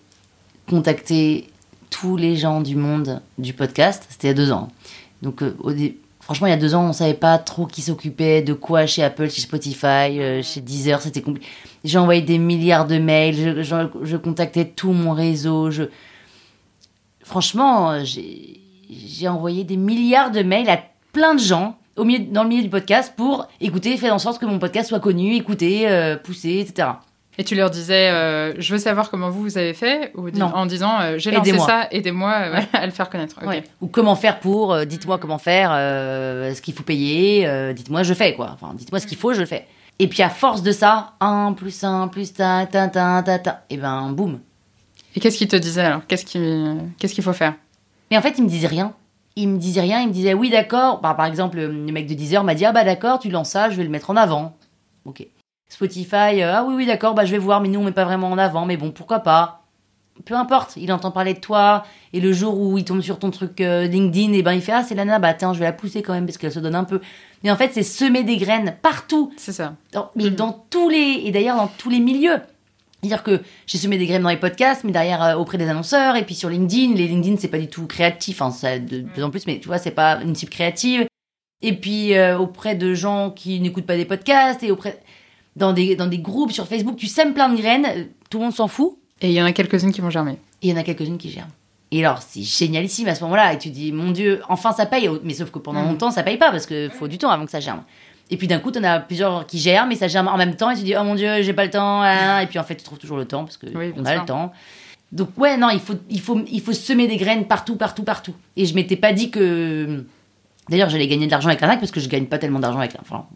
contacté tous les gens du monde du podcast. C'était il y a deux ans. Donc, euh, au dé- franchement, il y a deux ans, on savait pas trop qui s'occupait de quoi chez Apple, chez Spotify, euh, chez Deezer. C'était compliqué. J'ai envoyé des milliards de mails. Je, je- je contactais tout mon réseau. Je... Franchement, euh, j'ai j'ai envoyé des milliards de mails à plein de gens au milieu, dans le milieu du podcast pour écouter, faire en sorte que mon podcast soit connu, écouté, euh, poussé, etc. Et tu leur disais, euh, je veux savoir comment vous, vous avez fait ou Non. En disant, euh, j'ai lancé ça, aidez-moi euh, à le faire connaître. Ouais. Ou comment faire pour, dites-moi comment faire, ce qu'il faut payer, dites-moi je fais quoi. Enfin, dites-moi ce qu'il faut, je le fais. Et puis à force de ça, 1 plus 1 plus ta ta ta ta ta, et ben boum. Et qu'est-ce qu'ils te disaient alors? Qu'est-ce qui- qu'est-ce qu'il faut faire? Mais en fait, il me disait rien. Il me disait rien, il me disait oui d'accord. Bah, par exemple, le mec de Deezer m'a dit ah bah d'accord, tu lances ça, je vais le mettre en avant. Ok. Spotify, euh, ah oui oui d'accord, bah je vais voir, mais nous on met pas vraiment en avant, mais bon pourquoi pas. Peu importe, il entend parler de toi et le jour où il tombe sur ton truc euh, LinkedIn, et ben il fait ah c'est Lana, bah tiens je vais la pousser quand même parce qu'elle se donne un peu. Mais en fait c'est semer des graines partout, C'est ça. dans- mais Mhm. dans tous les et d'ailleurs dans tous les milieux. C'est-à-dire que j'ai semé des graines dans les podcasts, mais derrière euh, auprès des annonceurs et puis sur LinkedIn. Les LinkedIn c'est pas du tout créatif, hein, ça de, de plus en plus, mais tu vois c'est pas une cible créative. Et puis euh, auprès de gens qui n'écoutent pas des podcasts et auprès dans des dans des groupes sur Facebook, tu sèmes plein de graines, euh, tout le monde s'en fout. Et il y en a quelques-unes qui vont germer. Et il y en a quelques-unes qui germent. Et alors, c'est génialissime à ce moment-là. Et tu dis, mon Dieu, enfin ça paye. Mais sauf que pendant Mhm. longtemps, ça paye pas parce qu'il faut du temps avant que ça germe. Et puis d'un coup, t'en as plusieurs qui germent et ça germe en même temps. Et tu dis, oh mon Dieu, j'ai pas le temps. hein. Et puis en fait, tu trouves toujours le temps parce que Oui, a le temps. Donc ouais, non, il faut, il faut, il faut semer des graines partout, partout, partout. Et je m'étais pas dit que. D'ailleurs, j'allais gagner de l'argent avec l'arnaque parce que je gagne pas tellement d'argent avec. Enfin,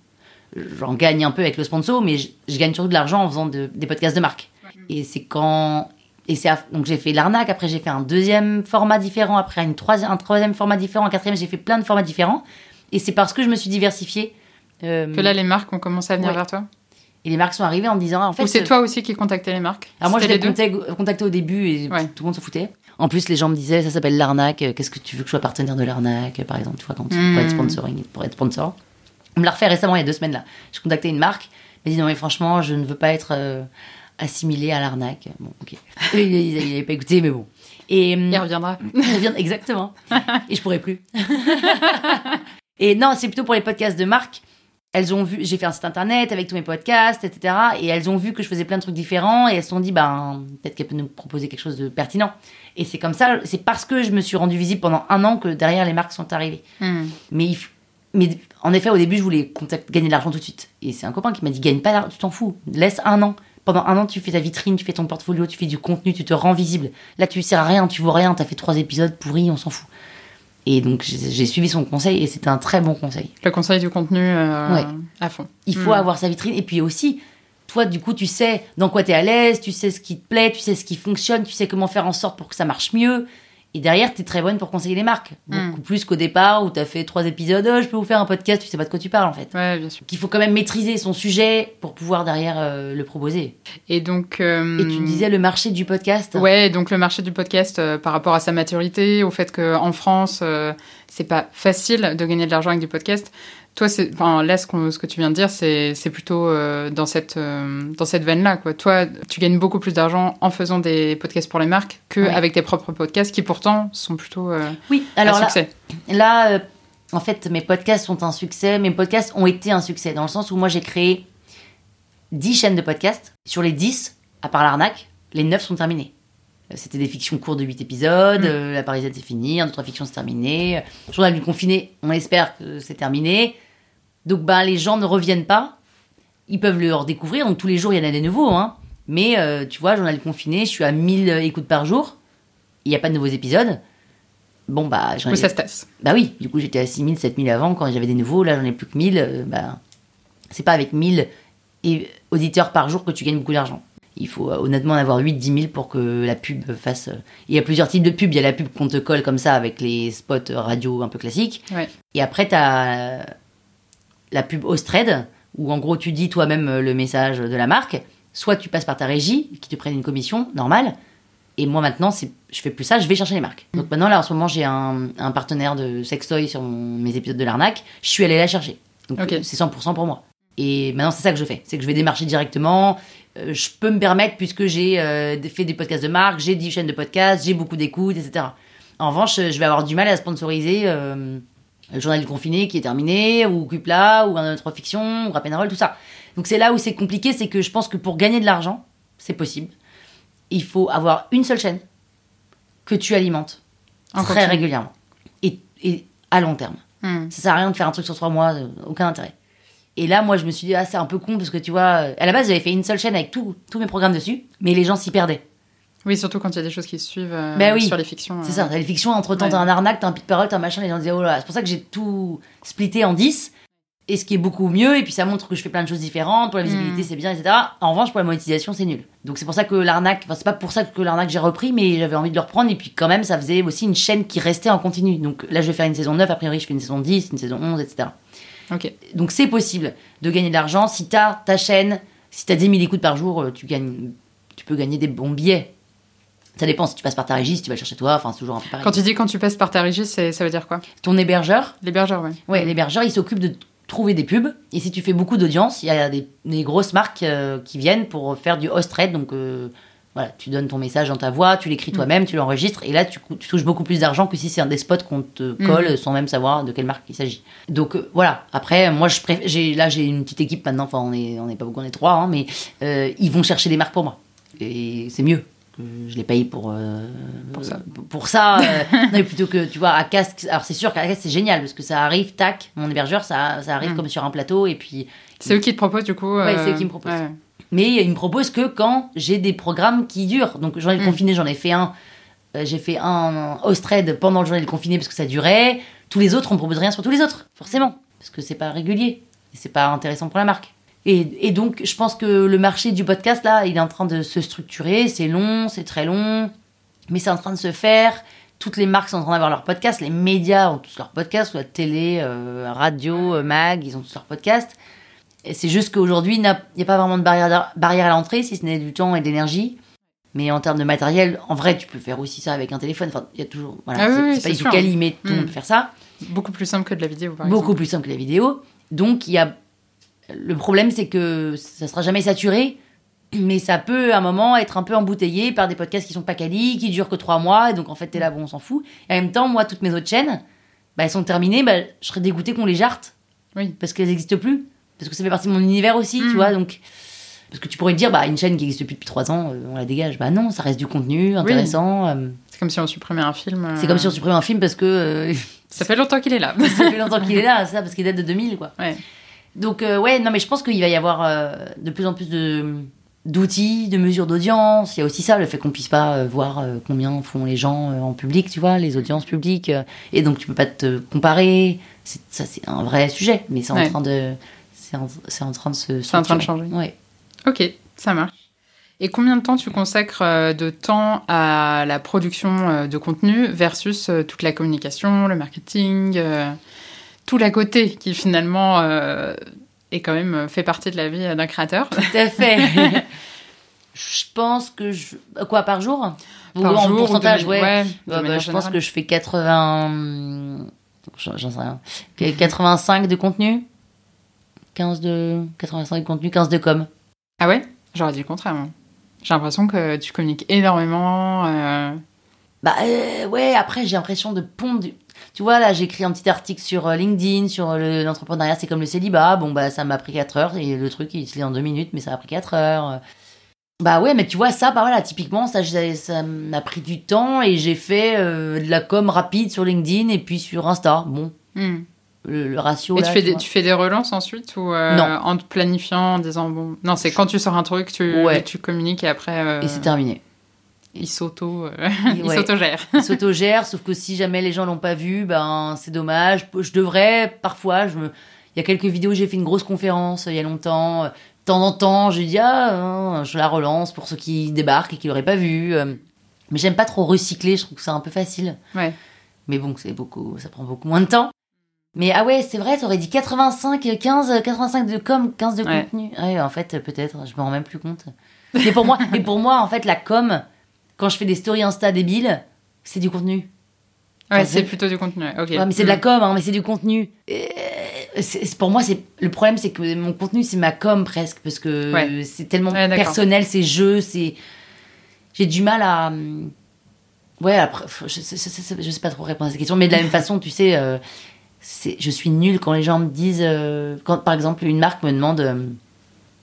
j'en gagne un peu avec le sponsor, mais je, je gagne surtout de l'argent en faisant de- des podcasts de marque. Et c'est quand. Et c'est donc j'ai fait l'arnaque, après j'ai fait un deuxième format différent, après une troisième, un troisième format différent, un quatrième, j'ai fait plein de formats différents. Et c'est parce que je me suis diversifiée. euh, Que là, les marques ont commencé à venir Ouais. vers toi? Et les marques sont arrivées en me disant, en fait. Ou c'est euh, toi aussi qui contactais les marques? Alors moi, je les contacté au début et Ouais. tout le monde se foutait. En plus, les gens me disaient, ça s'appelle l'arnaque. euh, Qu'est-ce que tu veux que je sois partenaire de l'arnaque, par exemple, tu vois, quand Mm. pour être sponsoring, pour être sponsor. On me l'a refait récemment, il y a deux semaines là. J'ai contacté une marque, elle m'a dit non mais franchement, je ne veux pas être euh, assimilé à l'arnaque. Bon, ok. il il n'avait pas écouté, mais bon. Et hum, Il reviendra. ça vient- exactement. Et je pourrais plus. et non, c'est plutôt pour les podcasts de marque. Elles ont vu, j'ai fait un site internet avec tous mes podcasts, etc. Et elles ont vu que je faisais plein de trucs différents et elles se sont dit, ben, peut-être qu'elle peut nous proposer quelque chose de pertinent. Et c'est comme ça, c'est parce que je me suis rendue visible pendant un an que derrière les marques sont arrivées. Hmm. Mais, il mais en effet, au début, je voulais contact- gagner de l'argent tout de suite. Et c'est un copain qui m'a dit gagne pas d'argent, tu t'en fous. Laisse un an. Pendant un an, tu fais ta vitrine, tu fais ton portfolio, tu fais du contenu, tu te rends visible. Là, tu sers à rien, tu vaux rien, t'as fait trois épisodes pourris, on s'en fout. Et donc, j'ai suivi son conseil et c'était un très bon conseil. Le conseil du contenu euh, Ouais. à fond. Il faut Hmm. avoir sa vitrine. Et puis aussi, toi, du coup, tu sais dans quoi t'es à l'aise, tu sais ce qui te plaît, tu sais ce qui fonctionne, tu sais comment faire en sorte pour que ça marche mieux. Et derrière, t'es très bonne pour conseiller les marques. Beaucoup plus qu'au départ où t'as fait trois épisodes, Oh, je peux vous faire un podcast, tu sais pas de quoi tu parles en fait. Ouais, bien sûr. qu'il faut quand même maîtriser son sujet pour pouvoir derrière euh, le proposer. Et donc. euh, Et tu disais le marché du podcast. Ouais, donc le marché du podcast euh, par rapport à sa maturité, au fait qu'en France, c'est pas facile de gagner de l'argent avec du podcast. Toi, c'est, enfin, là, ce, que tu viens de dire, c'est, plutôt euh, dans cette, euh, dans cette veine-là, quoi. Toi, tu gagnes beaucoup plus d'argent en faisant des podcasts pour les marques que Ouais. avec tes propres podcasts qui pourtant sont plutôt euh, Oui, alors un là, succès. là euh, en fait, mes podcasts sont un succès. Mes podcasts ont été un succès dans le sens où moi, j'ai créé 10 chaînes de podcasts. Sur les 10, à part l'arnaque, les 9 sont terminées. C'était des fictions courtes de 8 épisodes. Mm. la Parisienne, c'est fini. Un, deux, trois fictions, c'est terminé. Journal du confiné, on espère que c'est terminé. Donc, ben, les gens ne reviennent pas. Ils peuvent le redécouvrir. Donc, tous les jours, il y en a des nouveaux. Hein. Mais, euh, tu vois, Journal confiné, je suis à 1000 écoutes par jour. Il n'y a pas de nouveaux épisodes. Bon, bah, j'en ai- ça se tasse. bah oui, du coup j'étais à 6000, 7000 avant quand j'avais des nouveaux, là j'en ai plus que 1000. euh, bah, c'est pas avec 1000 et- auditeurs par jour que tu gagnes beaucoup d'argent. Il faut euh, honnêtement en avoir 8, 10 000 pour que la pub fasse. euh, Il y a plusieurs types de pubs. Il y a la pub qu'on te colle comme ça avec les spots radio un peu classiques. Ouais. Et après, tu as la pub Ostred, où en gros tu dis toi-même euh, le message de la marque. Soit tu passes par ta régie, qui te prennent une commission normale. Et moi maintenant, je fais plus ça, je vais chercher les marques. Donc maintenant, là en ce moment, j'ai un, un partenaire de sextoy sur mon- mes épisodes de l'arnaque. Je suis allée la chercher. Donc c'est 100% pour moi. Et maintenant, c'est ça que je fais. C'est que je vais démarcher directement. Euh, je peux me permettre, puisque j'ai euh, fait des podcasts de marque, j'ai 10 chaînes de podcasts, j'ai beaucoup d'écoutes, etc. En revanche, je vais avoir du mal à sponsoriser euh, le journal du confiné qui est terminé, ou Cupla, ou un 3 fiction, ou Rap'n'Roll, tout ça. Donc c'est là où c'est compliqué, c'est que je pense que pour gagner de l'argent, c'est possible. Il faut avoir une seule chaîne que tu alimentes En très continu. régulièrement et, et à long terme. Hmm. Ça sert à rien de faire un truc sur trois mois, euh, aucun intérêt. Et là, moi, je me suis dit, ah, c'est un peu con parce que tu vois, euh, à la base, j'avais fait une seule chaîne avec tous mes programmes dessus, mais les gens s'y perdaient. Oui, surtout quand il y a des choses qui se suivent euh, Ben oui. sur les fictions. C'est euh. ça, t'as les fictions, entre temps, Ouais. t'as un arnaque, t'as un pic parole, t'as un machin, les gens disaient, oh là, là. c'est pour ça que j'ai tout splitté en 10, et ce qui est beaucoup mieux, et puis ça montre que je fais plein de choses différentes, pour la visibilité, Mm. c'est bien, etc. En revanche, pour la monétisation, c'est nul. Donc c'est pour ça que l'arnaque, enfin, c'est pas pour ça que l'arnaque j'ai repris, mais j'avais envie de le reprendre, et puis quand même, ça faisait aussi une chaîne qui restait en continu. Donc là, je vais faire une saison 9, a priori, je fais une saison 10, une saison 11, etc. Donc c'est possible de gagner de l'argent si t'as ta chaîne, si t'as 10 000 écoutes par jour, euh, tu gagnes, tu peux gagner des bons billets. Ça dépend si tu passes par ta régie, si tu vas chercher toi, enfin c'est toujours un peu pareil. Quand tu dis quand tu passes par ta régie, ça veut dire quoi? Ton hébergeur, L'hébergeur, ouais. ouais, l'hébergeur, il s'occupe de trouver des pubs. Et si tu fais beaucoup d'audience, il y a des, des grosses marques euh, qui viennent pour faire du host rate. Donc euh, voilà, tu donnes ton message dans ta voix, tu l'écris toi-même, tu l'enregistres, et là tu, touches beaucoup plus d'argent que si c'est un des spots qu'on te colle sans même savoir de quelle marque il s'agit. Donc euh, voilà. Après, moi je préfère, là j'ai une petite équipe maintenant. Enfin, on est on est pas beaucoup, on est trois, hein, mais ils vont chercher des marques pour moi. Et c'est mieux. Que Je les paye pour euh, Pour ça. Pour ça, euh, non, mais plutôt que tu vois à casque. Alors c'est sûr qu'à casque c'est génial parce que ça arrive, tac, mon hébergeur, ça, ça arrive Mm. comme sur un plateau et puis C'est eux qui te proposent, du coup. Ouais, euh, c'est eux qui me proposent. ouais. mais il me propose que quand j'ai des programmes qui durent. Donc, journée Mm. confiné, j'en ai fait un. Euh, j'ai fait un host-trade pendant le journée confiné parce que ça durait. Tous les autres, on me propose rien sur tous les autres, forcément. Parce que c'est pas régulier. Et c'est pas intéressant pour la marque. Et, et donc, je pense que le marché du podcast, là, il est en train de se structurer. C'est long, c'est très long. Mais c'est en train de se faire. Toutes les marques sont en train d'avoir leur podcast. Les médias ont tous leur podcast, soit télé, euh, radio, euh, mag, ils ont tous leur podcast. Et c'est juste qu'aujourd'hui, il n'y a pas vraiment de barrière, barrière à l'entrée, si ce n'est du temps et de l'énergie. Mais en termes de matériel, en vrai, tu peux faire aussi ça avec un téléphone. Enfin, il y a toujours. Voilà, Ah oui, c'est oui, c'est pas du quali, mais tout le Mm. monde peut faire ça. Beaucoup plus simple que de la vidéo, par Beaucoup exemple. plus simple que la vidéo. Donc, il y a. Le problème, c'est que ça sera jamais saturé. Mais ça peut, à un moment, être un peu embouteillé par des podcasts qui sont pas quali, qui durent que trois mois. Et donc, en fait, t'es là, bon, on s'en fout. Et en même temps, moi, toutes mes autres chaînes, bah, elles sont terminées. Bah, je serais dégoûtée qu'on les jarte. Oui. Parce qu'elles n'existent plus. Parce que ça fait partie de mon univers aussi, tu vois. Donc, parce que tu pourrais te dire, bah, une chaîne qui existe plus depuis trois ans, euh, on la dégage. Bah non, ça reste du contenu intéressant. euh, C'est comme si on supprimait un film. euh, C'est comme si on supprimait un film parce que euh, Ça fait longtemps qu'il est là. ça fait longtemps qu'il est là, ça, parce qu'il date de 2000, quoi. Ouais. Donc, euh, ouais, non, mais je pense qu'il va y avoir euh, de plus en plus de d'outils, de mesures d'audience. Il y a aussi ça, le fait qu'on puisse pas euh, voir combien font les gens en public, tu vois, les audiences publiques. et donc, tu peux pas te comparer. Ça, c'est un vrai sujet, mais c'est en Ouais. train de... C'est en, c'est en train de se... C'est en train de changer. Ouais. Ok, ça marche. Et combien de temps tu consacres de temps à la production de contenu versus toute la communication, le marketing, tout l'à côté qui finalement euh, est quand même euh, fait partie de la vie d'un créateur Tout à fait. je pense que je... Quoi, par jour? Ou Par en jour ou pourcentage, de- ouais. bah, je pense que je fais 80. J'en sais rien. 85 de contenu? 15 de. 85 de contenu, 15 de com. Ah ouais? J'aurais dit le contraire. J'ai l'impression que tu communiques énormément. euh, Bah euh, ouais, après j'ai l'impression de pondre. Tu vois, là j'ai écrit un petit article sur euh, LinkedIn, sur euh, le- l'entrepreneuriat, c'est comme le célibat. Bon, bah ça m'a pris 4 heures et le truc il se lit en 2 minutes, mais ça m'a pris 4 heures. Bah ouais, mais tu vois, ça, bah voilà, typiquement, ça, ça m'a pris du temps et j'ai fait euh, de la com rapide sur LinkedIn et puis sur Insta. Bon, hmm. le, le ratio. Et là, tu fais, tu des, tu fais des relances ensuite ou euh, Non. en te planifiant, en disant bon. Non, c'est quand tu sors un truc, tu, Ouais. tu communiques et après. euh, Et c'est terminé. Il s'auto, euh, il Ouais. s'autogère. Il s'autogère, sauf que si jamais les gens l'ont pas vu, ben c'est dommage. Je devrais, parfois, je me... il y a quelques vidéos, j'ai fait une grosse conférence euh, il y a longtemps. De temps en temps, je dis ah, hein, je la relance pour ceux qui débarquent et qui l'auraient pas vu. euh. Mais j'aime pas trop recycler, je trouve que c'est un peu facile. Ouais. Mais bon, c'est beaucoup, ça prend beaucoup moins de temps. Mais ah ouais, c'est vrai, t'aurais dit 85, 15, 85 de com, 15 de Ouais. contenu. Ouais, en fait, peut-être, je me rends même plus compte. Mais pour moi, mais pour moi, en fait, la com, quand je fais des stories Insta débiles, c'est du contenu. Ouais, Enfin, c'est plutôt du contenu. ouais, Ok. Ouais, mais c'est de la com, hein, mais c'est du contenu. Et, pour moi, c'est le problème, c'est que mon contenu, c'est ma com presque, parce que Ouais. c'est tellement Ouais, personnel, c'est jeu, c'est. J'ai du mal à. Ouais, après, je sais, je sais- je sais pas trop répondre à cette question, mais de la même façon, tu sais, euh, je suis nulle quand les gens me disent. euh, quand par exemple, une marque me demande euh,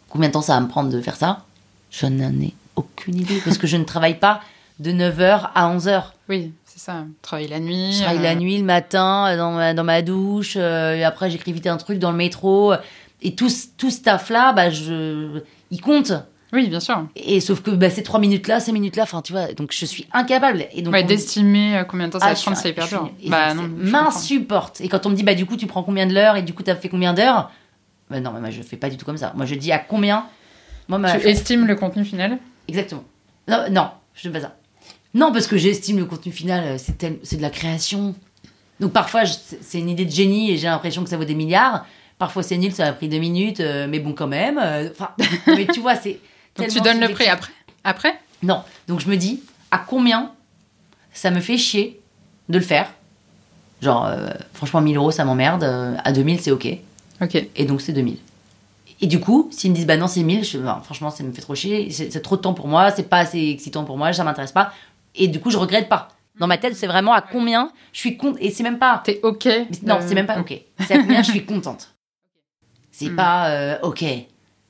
combien de temps ça va me prendre de faire ça, je n'en ai aucune idée, parce que je ne travaille pas de 9h à 11h. Oui, c'est ça. Travailler la nuit. Je travaille euh, la nuit, le matin, euh, dans ma, dans ma douche, euh, et après j'écris vite un truc dans le métro. Et tout, ce- tout ce taf-là, bah, je... il compte. Oui, bien sûr. Et sauf que bah, ces trois minutes-là, ces minutes-là, enfin, tu vois, donc je suis incapable. Et donc, Ouais, on- d'estimer euh, combien de temps ça Ah, va te prendre, c'est hyper dur. Bah non. m'insupporte. Et quand on me dit, bah, du coup, tu prends combien de l'heure et du coup, tu as fait combien d'heures bah, Non, mais moi, je fais pas du tout comme ça. Moi, je dis à combien. Moi, ma- Tu estimes le contenu final? Exactement. Non, non, je fais pas ça. Non, parce que j'estime le contenu final, euh, c'est tel- c'est de la création. Donc parfois, je- c'est une idée de génie et j'ai l'impression que ça vaut des milliards. Parfois, c'est nul, ça a pris deux minutes, euh, mais bon, quand même. euh, Enfin, mais tu vois, c'est. Donc tu donnes le prix après? Après? Non. Donc je me dis, à combien ça me fait chier de le faire? Genre, euh, franchement, 1000 euros, ça m'emmerde. à 2000, c'est OK. Ok. Et donc, c'est 2000. Et du coup, s'ils me disent, bah non, c'est 1000, je, bah, franchement, ça me fait trop chier. C'est trop de temps pour moi, c'est pas assez excitant pour moi, ça m'intéresse pas. Et du coup, je regrette pas. Dans ma tête, c'est vraiment à combien je suis con. Et c'est même pas. T'es ok mais Non, c'est même pas OK. C'est à combien je suis contente. C'est Hmm. pas euh, OK.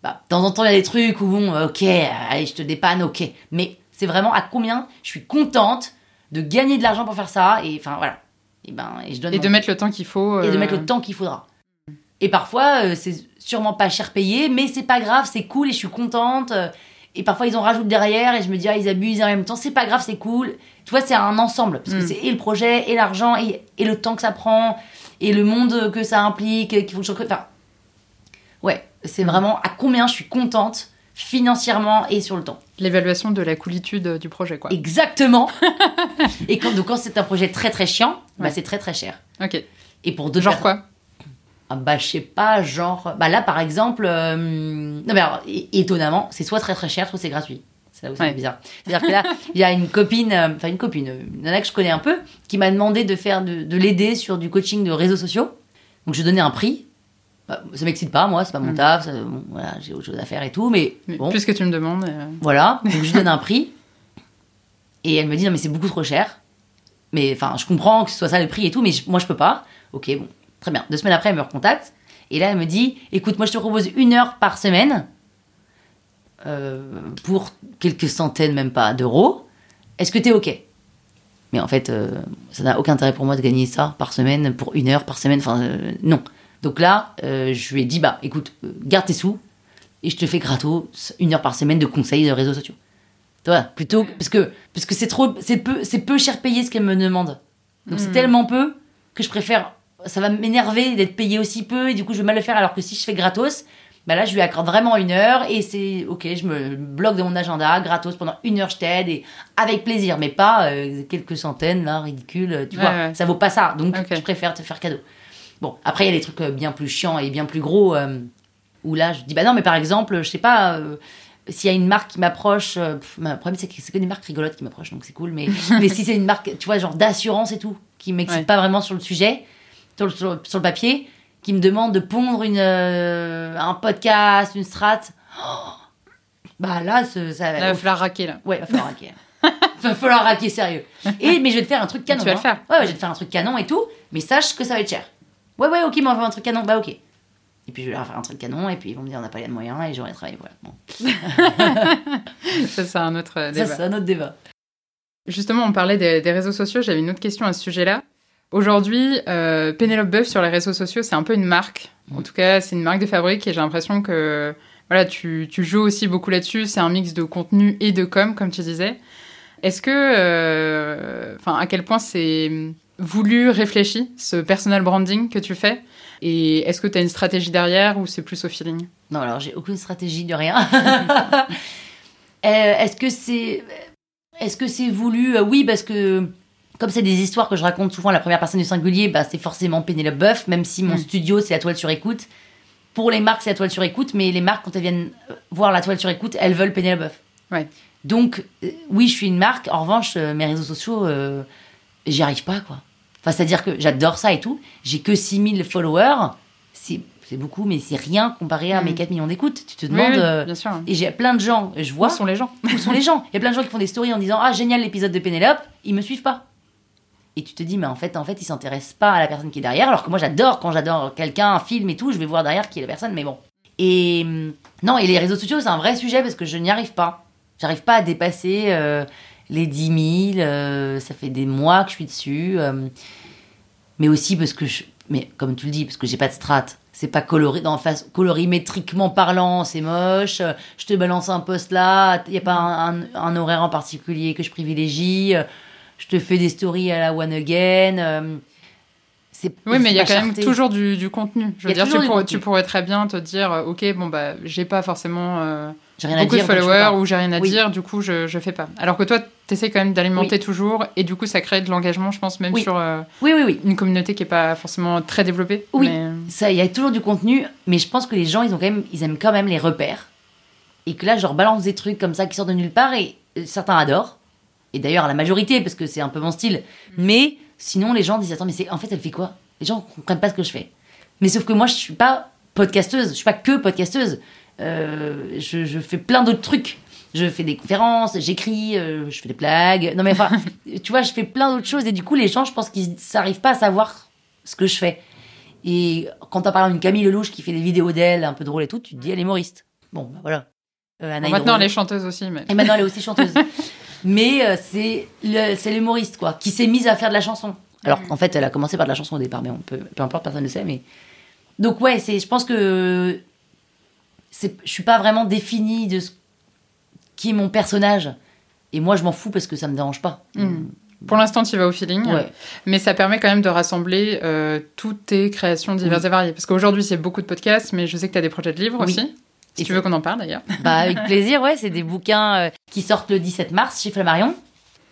Bah, de temps en temps, il y a des trucs où, bon, OK, allez, je te dépanne, OK. Mais c'est vraiment à combien je suis contente de gagner de l'argent pour faire ça. Et enfin, voilà. Et, ben, et je donne Et mon de mettre le temps qu'il faut. et de euh, mettre le temps qu'il faudra. Et parfois, euh, c'est sûrement pas cher payé, mais c'est pas grave, c'est cool et je suis contente. euh, Et parfois, ils en rajoutent derrière et je me dis, ah, ils abusent en même temps, c'est pas grave, c'est cool. Tu vois, c'est un ensemble, parce que Mm. c'est et le projet, et l'argent, et, et le temps que ça prend, et le monde que ça implique, qu'il faut que je. Enfin, ouais, c'est vraiment à combien je suis contente financièrement et sur le temps. L'évaluation de la coolitude du projet, quoi. Exactement. et quand, donc, quand c'est un projet très très chiant, bah, Ouais. c'est très très cher. Ok. Et pour deux Genre personnes- quoi? Ah bah je sais pas, genre... Bah là par exemple... euh, Non mais alors, étonnamment, c'est soit très très cher, soit c'est gratuit. C'est là où c'est bizarre. C'est-à-dire que là, il y a une copine, euh, enfin une copine, une nana que je connais un peu, qui m'a demandé de faire de, de l'aider sur du coaching de réseaux sociaux. Donc je donnais un prix. Bah, ça m'excite pas, moi, c'est pas mon Mm. taf, ça- bon, voilà, j'ai autre chose à faire et tout, mais Mais bon, Puisque tu me demandes. euh, voilà. Donc je donne un prix. Et elle me dit non mais c'est beaucoup trop cher. Mais enfin, je comprends que ce soit ça le prix et tout, mais je- moi je peux pas. Ok, bon, très bien. Deux semaines après, elle me recontacte. Et là, elle me dit écoute, moi je te propose une heure par semaine euh, pour quelques centaines, même pas, d'euros. Est-ce que t'es ok? Mais en fait, euh, ça n'a aucun intérêt pour moi de gagner ça par semaine, pour une heure par semaine. Enfin, euh, non. Donc là, je lui ai dit bah écoute, garde tes sous et je te fais gratos une heure par semaine de conseils de réseaux sociaux. Vois, plutôt parce que parce que c'est trop c'est peu c'est peu cher payé ce qu'elle me demande. Donc c'est Mm. tellement peu que je préfère ça va m'énerver d'être payé aussi peu et du coup je vais mal le faire alors que si je fais gratos bah là je lui accorde vraiment une heure et c'est ok je me bloque de mon agenda gratos pendant une heure je t'aide et avec plaisir mais pas euh, quelques centaines là ridicule tu Ouais, vois ouais. ça vaut pas ça donc je préfère te faire cadeau bon après il y a des trucs euh, bien plus chiants et bien plus gros euh, où là je dis bah non mais par exemple je sais pas euh, s'il y a une marque qui m'approche, euh, bah, le problème c'est que c'est que des marques rigolotes qui m'approchent, donc c'est cool. Mais, mais si c'est une marque, tu vois, genre d'assurance et tout, qui m'excite Ouais. pas vraiment sur le sujet, sur le, sur le- sur le papier, qui me demande de pondre une, euh, un podcast, une strat, oh, bah là, ce- ça Là, il va falloir raquer, là. Ouais, va falloir raquer. va falloir raquer sérieux. Et mais je vais te faire un truc canon. Tu vas le hein. faire. Ouais, ouais, je vais te faire un truc canon et tout, mais sache que ça va être cher. Ouais, ouais, ok, mais on va faire un truc canon. Bah ok. Et puis je vais leur faire un truc canon et puis ils vont me dire on n'a pas les moyens et j'aurai travaillé. Voilà. Bon. Ça, c'est un autre euh, Ça, débat. c'est un autre débat. Justement, on parlait des, des réseaux sociaux. J'avais une autre question à ce sujet-là. Aujourd'hui, euh, Pénélope Boeuf sur les réseaux sociaux, c'est un peu une marque. En tout cas, c'est une marque de fabrique et j'ai l'impression que voilà, tu, tu joues aussi beaucoup là-dessus. C'est un mix de contenu et de com, comme tu disais. Est-ce que, euh, enfin, à quel point c'est voulu, réfléchi, ce personal branding que tu fais? Et est-ce que tu as une stratégie derrière ou c'est plus au feeling? Non, alors j'ai aucune stratégie de rien. Euh, est-ce que c'est est-ce que c'est voulu? Euh, Oui, parce que comme c'est des histoires que je raconte souvent à la première personne du singulier, bah, c'est forcément Pénélope Boeuf, même si mon Mm. studio c'est la toile sur écoute. Pour les marques, c'est la toile sur écoute, mais les marques, quand elles viennent euh, voir la toile sur écoute, elles veulent Pénélope Boeuf. Ouais. Donc, euh, oui, je suis une marque. En revanche, euh, mes réseaux sociaux, euh, j'y arrive pas, quoi. Enfin, c'est-à-dire que j'adore ça et tout. J'ai que 6000 followers. C'est beaucoup, mais c'est rien comparé à Mm. mes 4 millions d'écoutes. Tu te demandes. oui, bien sûr. et j'ai plein de gens, je Où vois, sont les gens? Où sont les gens? Il y a plein de gens qui font des stories en disant Ah, génial l'épisode de Pénélope, ils me suivent pas. Et tu te dis, mais en fait, en fait, ils s'intéressent pas à la personne qui est derrière, alors que moi j'adore quand j'adore quelqu'un, un film et tout, je vais voir derrière qui est la personne, mais bon. Et hum, non, et les réseaux sociaux, c'est un vrai sujet parce que je n'y arrive pas. J'arrive pas à dépasser euh, les 10 000, euh, ça fait des mois que je suis dessus. euh, mais aussi parce que je. Mais comme tu le dis, parce que j'ai pas de strat. C'est pas coloré, dans face, colorimétriquement parlant, c'est moche. Je te balance un post là, il y a pas un horaire en particulier que je privilégie. Je te fais des stories à la one again. euh, Oui, mais il y a quand même toujours du, du contenu. Je veux dire, tu, pourrais- contenu. tu pourrais très bien te dire, euh, ok, bon bah, j'ai pas forcément euh, beaucoup dire. de followers ou j'ai rien à Oui. dire, du coup, je, je fais pas. Alors que toi, t'essaies quand même d'alimenter toujours, et du coup, ça crée de l'engagement, je pense, même Oui. sur euh, Oui, oui, oui. une communauté qui est pas forcément très développée. Oui. mais- Ça, il y a toujours du contenu, mais je pense que les gens, ils ont quand même, ils aiment quand même les repères. Et que là, je leur balance des trucs comme ça qui sortent de nulle part et certains adorent. Et d'ailleurs, la majorité, parce que c'est un peu mon style. Mais sinon, les gens disent Attends, mais c'est, en fait, elle fait quoi? Les gens comprennent pas ce que je fais. Mais sauf que moi, je suis pas podcasteuse, je suis pas que podcasteuse. Euh, je, je fais plein d'autres trucs. Je fais des conférences, j'écris, euh, je fais des blagues. Non, mais enfin, tu vois, je fais plein d'autres choses. Et du coup, les gens, je pense qu'ils n'arrivent pas à savoir ce que je fais. Et quand t'as parlé d'une Camille Lelouch qui fait des vidéos d'elle un peu drôles et tout, tu te dis elle est humoriste. Bon, bah voilà. Euh, Anna Bon, maintenant, elle est chanteuse aussi, mais. Et maintenant elle est aussi chanteuse. Mais euh, c'est le- c'est l'humoriste quoi, qui s'est mise à faire de la chanson. Alors qu'en fait elle a commencé par de la chanson au départ, mais on peut, peu importe, personne ne sait. Mais donc ouais, c'est, je pense que c'est, je suis pas vraiment définie de ce qui est mon personnage. Et moi je m'en fous parce que ça me dérange pas. Mm. Pour l'instant, tu vas au feeling, Ouais. mais ça permet quand même de rassembler euh, toutes tes créations diverses Oui. et variées. Parce qu'aujourd'hui, c'est beaucoup de podcasts, mais je sais que tu as des projets de livres Oui. aussi. Si Et tu veux qu'on en parle d'ailleurs. Bah avec plaisir, ouais, c'est des bouquins euh, qui sortent le 17 mars chez Flammarion.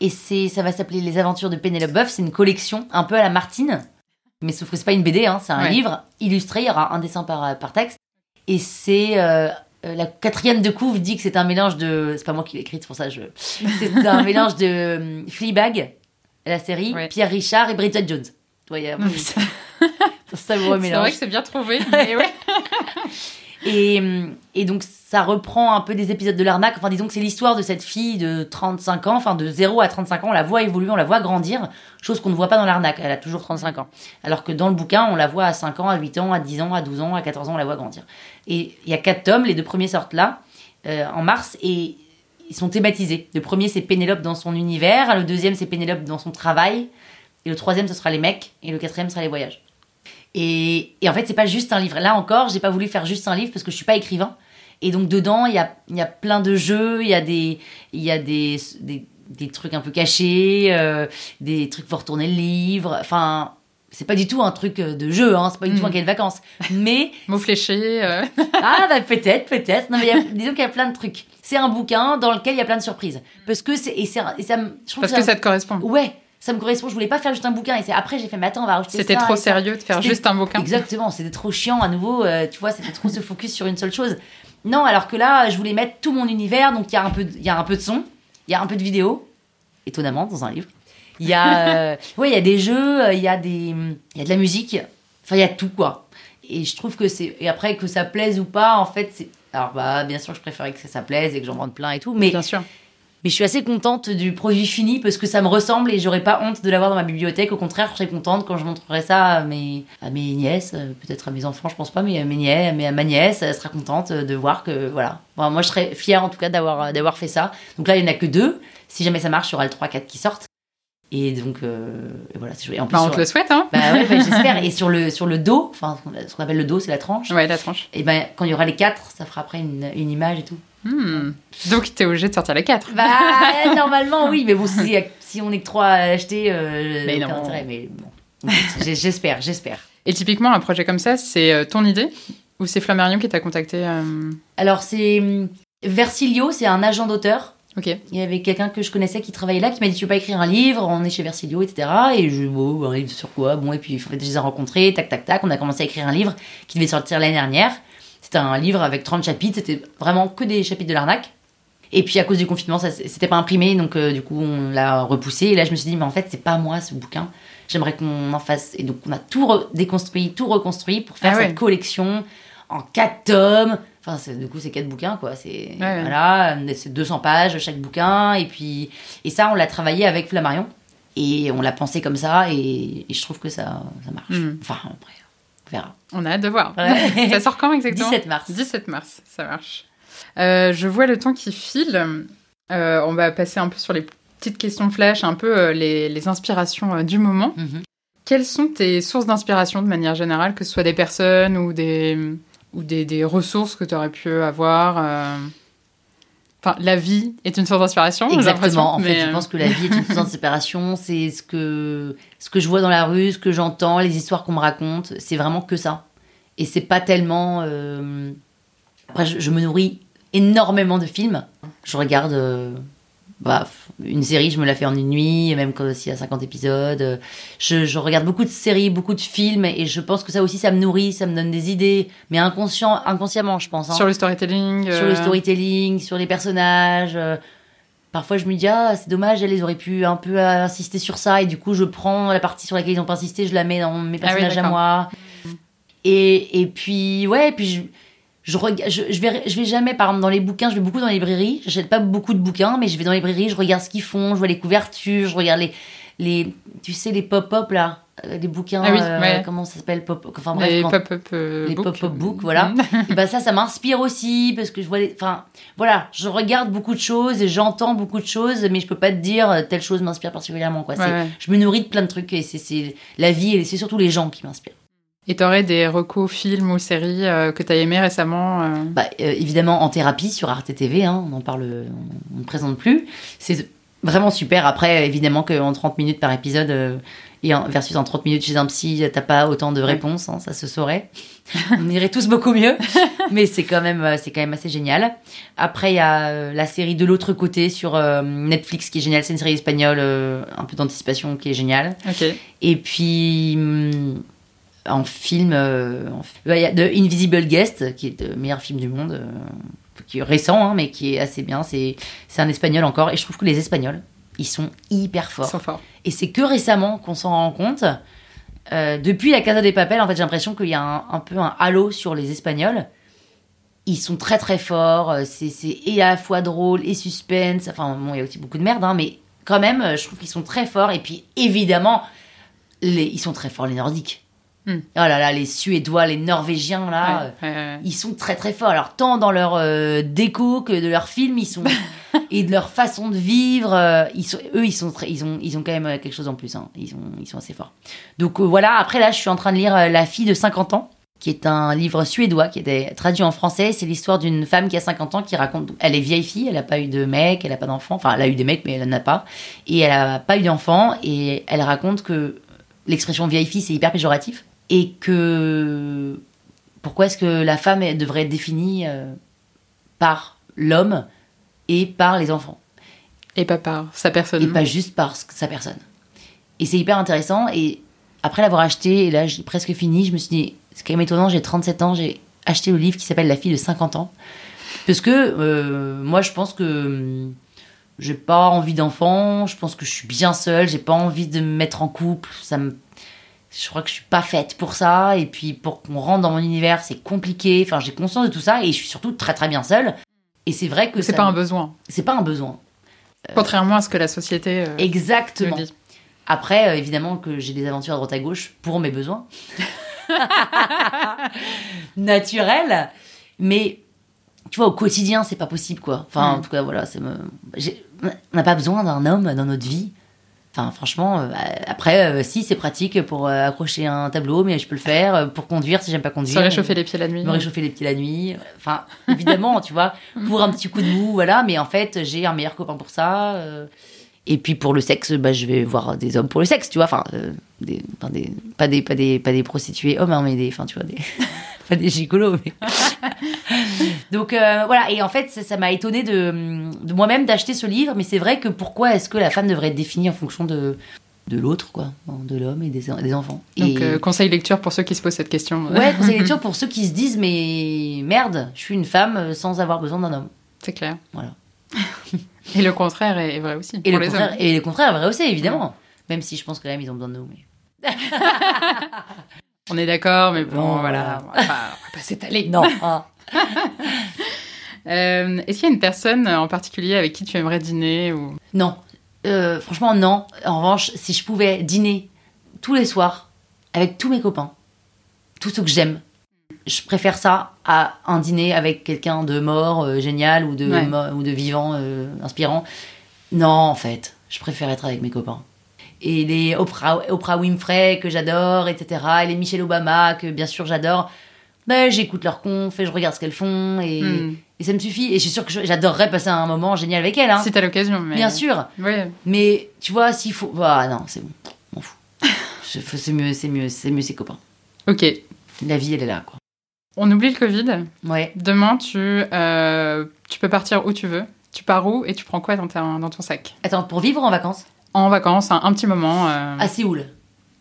Et c'est, ça va s'appeler Les Aventures de Pénélope Boeuf. C'est une collection un peu à la Martine. Mais sauf que c'est pas une BD, hein, c'est un Ouais. livre illustré. Il y aura un dessin par, par texte. Et c'est euh, euh, la quatrième de couve dit que c'est un mélange de. C'est pas moi qui l'ai écrite, c'est pour ça que je. C'est un mélange de euh, Fleabag, la série, Ouais. Pierre Richard et Bridget Jones. Ouais, a C'est vrai que c'est bien trouvé. mais ouais. Et, donc, ça reprend un peu des épisodes de l'arnaque. Enfin, disons que c'est l'histoire de cette fille de 35 ans, enfin de 0 à 35 ans. On la voit évoluer, on la voit grandir, chose qu'on ne voit pas dans l'arnaque. Elle a toujours 35 ans. Alors que dans le bouquin, on la voit à 5 ans, à 8 ans, à 10 ans, à 12 ans, à 14 ans, on la voit grandir. Et il y a quatre tomes, les deux premiers sortent là, euh, en mars, et ils sont thématisés. Le premier, c'est Pénélope dans son univers. Le deuxième, c'est Pénélope dans son travail. Et le troisième, ce sera les mecs. Et le quatrième, ce sera les voyages. Et, et en fait, c'est pas juste un livre. Là encore, j'ai pas voulu faire juste un livre parce que je suis pas écrivain. Et donc dedans, il y a, y a plein de jeux, il y a des, y a des, des, des trucs un peu cachés, euh, des trucs pour retourner le livre. Enfin, c'est pas du tout un truc de jeu, hein, c'est pas du tout un cahier de vacances. Mais Mots fléchés. euh, ah bah peut-être, peut-être. Non mais il y a- disons qu'il y a plein de trucs. C'est un bouquin dans lequel il y a plein de surprises. Parce que c'est et, c'est un- et ça me je trouve Parce que ça te correspond. ouais, ça me correspond. Je voulais pas faire juste un bouquin et c'est après j'ai fait mais attends on va rajouter C'était ça trop ça. sérieux de faire juste un bouquin. Exactement, c'était trop chiant à nouveau. euh, tu vois, c'était trop se focus sur une seule chose. Non, alors que là, je voulais mettre tout mon univers. Donc il y a un peu, de- il y a un peu de son, il y a un peu de vidéo, étonnamment dans un livre. Il y a, euh, ouais, il y a des jeux, euh, il y a des, il y a de la musique. Enfin, il y a tout quoi. Et je trouve que c'est et après que ça plaise ou pas, en fait, c'est alors bah bien sûr, je préférais que ça plaise et que j'en vende plein et tout, mais Bien sûr. Mais je suis assez contente du produit fini parce que ça me ressemble et j'aurais pas honte de l'avoir dans ma bibliothèque. Au contraire, je serais contente quand je montrerai ça à mes, à mes nièces, euh, peut-être à mes enfants, je pense pas, mais à mes nièces, mais à ma nièce, elle sera contente de voir que voilà. Moi, je serais fière en tout cas d'avoir d'avoir fait ça. Donc là, il y en a que deux. Si jamais ça marche, il y aura le 3-4 qui sortent. Et donc euh, voilà, c'est chouette. En plus, Bah, on sur- te le souhaite, hein bah ouais, bah, j'espère. Et sur le sur le dos, enfin ce qu'on appelle le dos, c'est la tranche. Ouais, la tranche. Et ben quand il y aura les quatre, ça fera après une, une image et tout. Hmm. Donc, t'es obligé de sortir les quatre. Bah, normalement, oui, mais bon, si, si on est que trois à l'acheter, euh, Mais aucun non. intérêt, mais bon. J'espère, j'espère. Et typiquement, un projet comme ça, c'est euh, ton idée? Ou c'est Flammarion qui t'a contacté euh, Alors, c'est. hum, Versilio, c'est un agent d'auteur. Ok. Il y avait quelqu'un que je connaissais qui travaillait là qui m'a dit Tu veux pas écrire un livre? On est chez Versilio, etc. Et je bon, un livre sur quoi? Bon, et puis en fait, je les ai rencontrés, tac, tac, tac. On a commencé à écrire un livre qui devait sortir l'année dernière. C'était un livre avec 30 chapitres, c'était vraiment que des chapitres de l'arnaque. Et puis à cause du confinement, ça c'était pas imprimé, donc euh, du coup on l'a repoussé. Et là je me suis dit, mais en fait c'est pas moi ce bouquin. J'aimerais qu'on en fasse. Et donc on a tout déconstruit, tout reconstruit pour faire Ah ouais. cette collection en quatre tomes. Enfin du coup c'est quatre bouquins quoi. C'est ouais. voilà, c'est 200 pages chaque bouquin. Et puis et ça on l'a travaillé avec Flammarion et on l'a pensé comme ça et, et je trouve que ça ça marche. Mhm. Enfin après on verra. On a hâte de voir. Ouais. ça sort quand exactement? 17 mars. 17 mars, ça marche. Euh, je vois le temps qui file. Euh, on va passer un peu sur les petites questions flash, un peu euh, les, les inspirations du moment. Mhm. Quelles sont tes sources d'inspiration de manière générale, que ce soit des personnes ou des, ou des, des ressources que tu aurais pu avoir euh, Enfin, la vie est une source d'inspiration, Exactement. En fait, je euh, pense que la vie est une source d'inspiration. C'est ce que, ce que je vois dans la rue, ce que j'entends, les histoires qu'on me raconte. C'est vraiment que ça. Et c'est pas tellement. euh, Après, je, je me nourris énormément de films. Je regarde. euh, bah, une série, je me la fais en une nuit, même quand s'il y a 50 épisodes. Je, je regarde beaucoup de séries, beaucoup de films, et je pense que ça aussi, ça me nourrit, ça me donne des idées, mais inconscient, inconsciemment, je pense. hein Sur le storytelling. sur euh, le storytelling, sur les personnages. euh, parfois, je me dis, ah, c'est dommage, elles auraient pu un peu insister sur ça, et du coup, je prends la partie sur laquelle ils n'ont pas insisté, je la mets dans mes Ah oui, personnages à moi. Et, et puis, ouais, et puis je. Je, je, je, vais, je vais jamais, par exemple, dans les bouquins, je vais beaucoup dans les librairies. J'achète pas beaucoup de bouquins, mais je vais dans les librairies, je regarde ce qu'ils font, je vois les couvertures, je regarde les, les tu sais, les pop-up là, euh, les bouquins, Ah oui, euh, ouais. comment ça s'appelle, pop, enfin bref, les quand- pop-up euh, les books. pop-up books, voilà. et ben ça, ça m'inspire aussi parce que je vois, les... enfin, voilà, je regarde beaucoup de choses et j'entends beaucoup de choses, mais je peux pas te dire euh, telle chose m'inspire particulièrement, quoi. Ouais, C'est- ouais. Je me nourris de plein de trucs et c'est- c'est la vie et c'est surtout les gens qui m'inspirent. Et t'aurais des recos films ou séries euh, que t'as aimé récemment euh, Bah, euh, évidemment, en thérapie sur Arte TV, hein, on en parle, on ne présente plus. C'est vraiment super. Après, évidemment, qu'en 30 minutes par épisode, euh, et en- versus en 30 minutes chez un psy, t'as pas autant de réponses, hein, ça se saurait. on irait tous beaucoup mieux, mais c'est quand même, c'est quand même assez génial. Après, il y a la série de l'autre côté sur Netflix qui est géniale. C'est une série espagnole, un peu d'anticipation qui est géniale. Ok. Et puis, hum, en film. euh, en- bah, a The Invisible Guest, qui est le meilleur film du monde, euh, qui est récent, hein, mais qui est assez bien. C'est c'est un espagnol encore, et je trouve que les Espagnols, ils sont hyper Ils forts. sont forts. Et c'est que récemment qu'on s'en rend compte. Euh, depuis la Casa des Papel, en fait, j'ai l'impression qu'il y a un, un peu un halo sur les Espagnols. Ils sont très très forts. C'est c'est et à la fois drôle et suspense. Enfin, bon, il y a aussi beaucoup de merde, hein, mais quand même, je trouve qu'ils sont très forts. Et puis, évidemment, les, ils sont très forts, les Nordiques. Hmm. Oh là là, les Suédois, les Norvégiens, là. euh, Ouais, ouais, ouais. ils sont très très forts. Alors tant dans leur euh, déco que de leurs films, ils sont et de leur façon de vivre, euh, ils sont, eux ils sont très, ils ont ils ont quand même quelque chose en plus. hein. Ils sont ils sont assez forts. Donc voilà. Après là, je suis en train de lire La fille de 50 ans, qui est un livre suédois qui était traduit en français. C'est l'histoire d'une femme qui a 50 ans qui raconte. Elle est vieille fille, elle n'a pas eu de mec, elle n'a pas d'enfant. Enfin, elle a eu des mecs, mais elle n'en a pas. Et elle n'a pas eu d'enfant. Et elle raconte que l'expression vieille fille c'est hyper péjoratif et que pourquoi est-ce que la femme elle, devrait être définie euh, par l'homme et par les enfants? Et pas par sa personne. et pas juste par sa personne. Et c'est hyper intéressant et après l'avoir acheté et là j'ai presque fini, je me suis dit c'est quand même étonnant, j'ai 37 ans, j'ai acheté le livre qui s'appelle La fille de 50 ans parce que euh, moi je pense que j'ai pas envie d'enfant, je pense que je suis bien seule, j'ai pas envie de me mettre en couple, ça me je crois que je suis pas faite pour ça et puis pour qu'on rentre dans mon univers, c'est compliqué. Enfin, j'ai conscience de tout ça et je suis surtout très très bien seule. Et c'est vrai que C'est pas un besoin. c'est pas un besoin. Contrairement à ce que la société euh, Exactement. dit. Après, euh, évidemment que j'ai des aventures à droite à gauche pour mes besoins. Naturels. Mais, tu vois, au quotidien, c'est pas possible, quoi. Enfin, en Mm. tout cas, voilà, c'est me... on n'a pas besoin d'un homme dans notre vie. Enfin, franchement, euh, après, euh, si, c'est pratique pour euh, accrocher un tableau, mais je peux le faire. Pour conduire, si j'aime pas conduire. Se réchauffer les pieds la nuit. me réchauffer les pieds la nuit. Enfin, évidemment, tu vois, pour un petit coup de mou, voilà. Mais en fait, j'ai un meilleur copain pour ça. Et puis pour le sexe, bah, je vais voir des hommes pour le sexe, tu vois. Enfin, des, enfin, des, pas des, pas des, pas des prostituées hommes, hein, mais des, enfin, tu vois, des, pas des gigolos. Mais... Donc euh, voilà. Et en fait, ça m'a étonné de, de moi-même d'acheter ce livre. Mais c'est vrai que pourquoi est-ce que la femme devrait être définie en fonction de de l'autre, quoi, de l'homme et des, des enfants. Donc, et... euh, conseil lecture pour ceux qui se posent cette question. Ouais, conseil lecture pour ceux qui se disent mais merde, je suis une femme euh, sans avoir besoin d'un homme. C'est clair. Voilà. Et le contraire est vrai aussi. Et pour le, les contraire, hommes. et le contraire est vrai aussi, évidemment. Même si je pense que quand même ils ont besoin de nous. Mais... On est d'accord, mais bon, Bon, voilà. On va pas, s'étaler. Non. ah. Euh, Est-ce qu'il y a une personne en particulier avec qui tu aimerais dîner ou... Non. Euh, franchement, non. En revanche, si je pouvais dîner tous les soirs avec tous mes copains, tous ceux que j'aime, je préfère ça à un dîner avec quelqu'un de mort, euh, génial, ou de, Ouais. mo- ou de vivant, inspirant. Non, en fait, je préfère être avec mes copains. Et les Oprah, Oprah Winfrey que j'adore, etc. Et les Michelle Obama que bien sûr j'adore. Ben, j'écoute leurs confs et je regarde ce qu'elles font et, Hmm. et ça me suffit. Et je suis sûre que j'adorerais passer un moment génial avec elles. Hein. Si t'as l'occasion, mais... Bien sûr. Mais tu vois, s'il faut. Ah non, c'est bon, m'en fous. C'est mieux, c'est mieux, c'est mieux ses copains. Ok. La vie, elle est là, quoi. On oublie le Covid. Ouais. Demain, tu, euh, tu peux partir où tu veux. Tu pars où et tu prends quoi dans, ta- dans ton sac? Attends, pour vivre en vacances? En vacances, un, un petit moment. euh, À Séoul.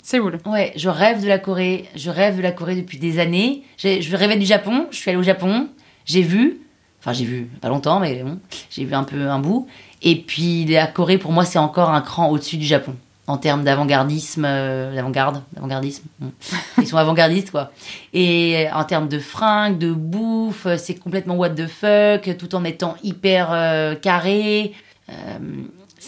Séoul. Ouais, je rêve de la Corée. Je rêve de la Corée depuis des années. Je rêvais du Japon. Je suis allée au Japon. J'ai vu. Enfin, j'ai vu, pas longtemps, mais bon. J'ai vu un peu un bout. Et puis, la Corée, pour moi, c'est encore un cran au-dessus du Japon. En termes d'avant-gardisme. euh, d'avant-garde. D'avant-gardisme. Ils sont avant-gardistes, quoi. Et en termes de fringues, de bouffe, euh, c'est complètement what the fuck, tout en étant hyper euh, carré. Euh,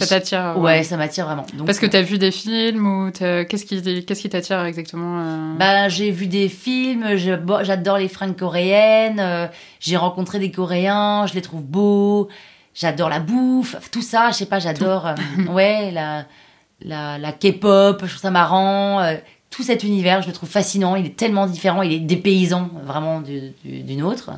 Ça t'attire euh, ouais, ça m'attire vraiment. Donc, Parce que t'as vu des films ou qu'est-ce qui qu'est-ce qui t'attire exactement euh Bah, j'ai vu des films, je- j'adore les fringues coréennes, euh, j'ai rencontré des Coréens, je les trouve beaux, j'adore la bouffe, tout ça, je sais pas, j'adore, euh, ouais, la, la, la K-pop, je trouve ça marrant, euh, tout cet univers, je le trouve fascinant, il est tellement différent, il est dépaysant vraiment du, du, du nôtre.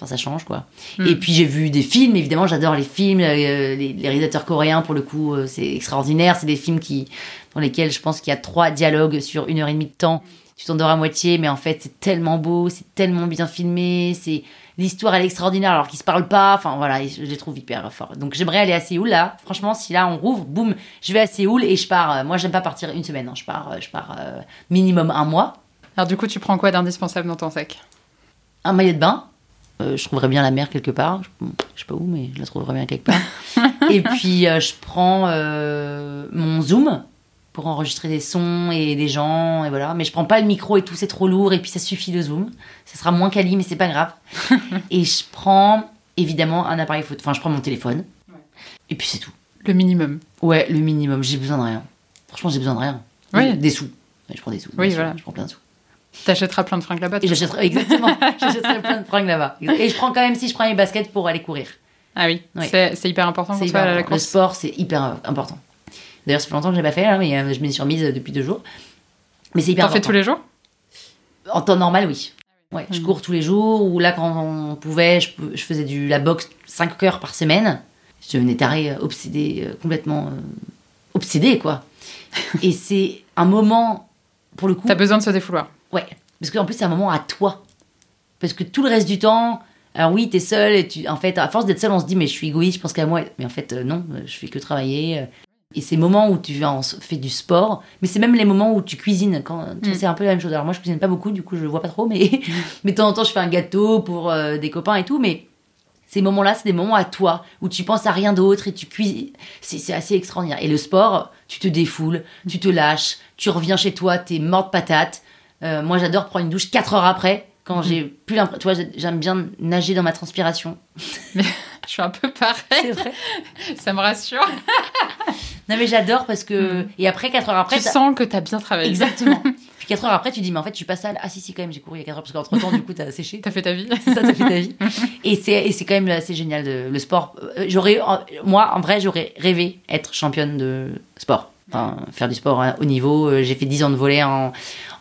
Enfin, ça change, quoi. Hmm. Et puis, j'ai vu des films, évidemment, j'adore les films, euh, les, les réalisateurs coréens, pour le coup, euh, c'est extraordinaire. C'est des films qui, dans lesquels je pense qu'il y a trois dialogues sur une heure et demie de temps. Tu t'endors à moitié, mais en fait, c'est tellement beau, c'est tellement bien filmé, c'est l'histoire elle est extraordinaire alors qu'ils se parlent pas. Enfin voilà, je les trouve hyper forts. Donc j'aimerais aller à Séoul là. Franchement, si là on rouvre, boum, je vais à Séoul et je pars. euh, Moi, j'aime pas partir une semaine. hein. Je pars, je pars euh, minimum un mois. Alors du coup, tu prends quoi d'indispensable dans ton sac? Un maillot de bain. Euh, je trouverais bien la mer quelque part. Je, je sais pas où, mais je la trouverais bien quelque part. et puis, euh, je prends euh, mon Zoom pour enregistrer des sons et des gens, et voilà. Mais je prends pas le micro et tout, c'est trop lourd, et puis ça suffit le Zoom. Ça sera moins quali, mais c'est pas grave. et je prends, évidemment, un appareil photo. Enfin, je prends mon téléphone. Et puis c'est tout. Le minimum. Ouais, le minimum. J'ai besoin de rien. Franchement, j'ai besoin de rien. Oui. Des sous. Ouais, je prends des sous. Oui, voilà. Je prends plein de sous. T'achèteras plein de fringues là-bas. J'achèterai, exactement, j'achèterai plein de fringues là-bas. Et je prends quand même, si je prends mes baskets pour aller courir. Ah oui, Oui. c'est hyper important pour toi la important. Le course. sport, c'est hyper important. D'ailleurs, ça fait longtemps que je l'ai pas fait, là, mais euh, je m'y suis remise euh, depuis deux jours. Mais c'est hyper T'en fais tous les jours? En temps normal, oui. Ouais, je Mhm. cours tous les jours, ou là, quand on pouvait, je, faisais du, la boxe 5 heures par semaine. Je devenais tarée, euh, obsédée, complètement euh, obsédée, quoi. Et c'est un moment, pour le coup. T'as besoin de se défouloir. Ouais, parce qu'en plus, c'est un moment à toi. Parce que tout le reste du temps, alors oui, t'es seul, et tu, en fait, à force d'être seul, on se dit, mais je suis égoïste, je pense qu'à moi. Mais en fait, euh, non, euh, je fais que travailler. euh. Et ces moments où tu fais du sport, mais c'est même les moments où tu cuisines. Quand, Mm. C'est un peu la même chose. Alors moi, je cuisine pas beaucoup, du coup, je le vois pas trop, mais, mais de temps en temps, je fais un gâteau pour euh, des copains et tout, mais. Ces moments-là, c'est des moments à toi, où tu penses à rien d'autre et tu cuisines. C'est c'est assez extraordinaire. Et le sport, tu te défoules, tu te lâches, tu reviens chez toi, t'es mort de patate. Euh, moi, j'adore prendre une douche 4 heures après, quand j'ai plus l'impression. Tu vois, j'ai- j'aime bien nager dans ma transpiration. Je suis un peu pareil. C'est vrai. Ça me rassure. non, mais j'adore parce que. Et après, 4 heures après. tu sens que t'as bien travaillé. Exactement. Puis 4 heures après, tu dis, mais en fait, je suis pas sale. Ah, si, si, quand même, j'ai couru il y a 4 heures, parce qu'entre temps, du coup, t'as séché. T'as fait ta vie. C'est ça, t'as fait ta vie. Et c'est, et c'est quand même assez génial, de, le sport. Euh, J'aurais, moi, en vrai, j'aurais rêvé être championne de sport. Enfin, faire du sport à haut niveau. Euh, J'ai fait 10 ans de volet en,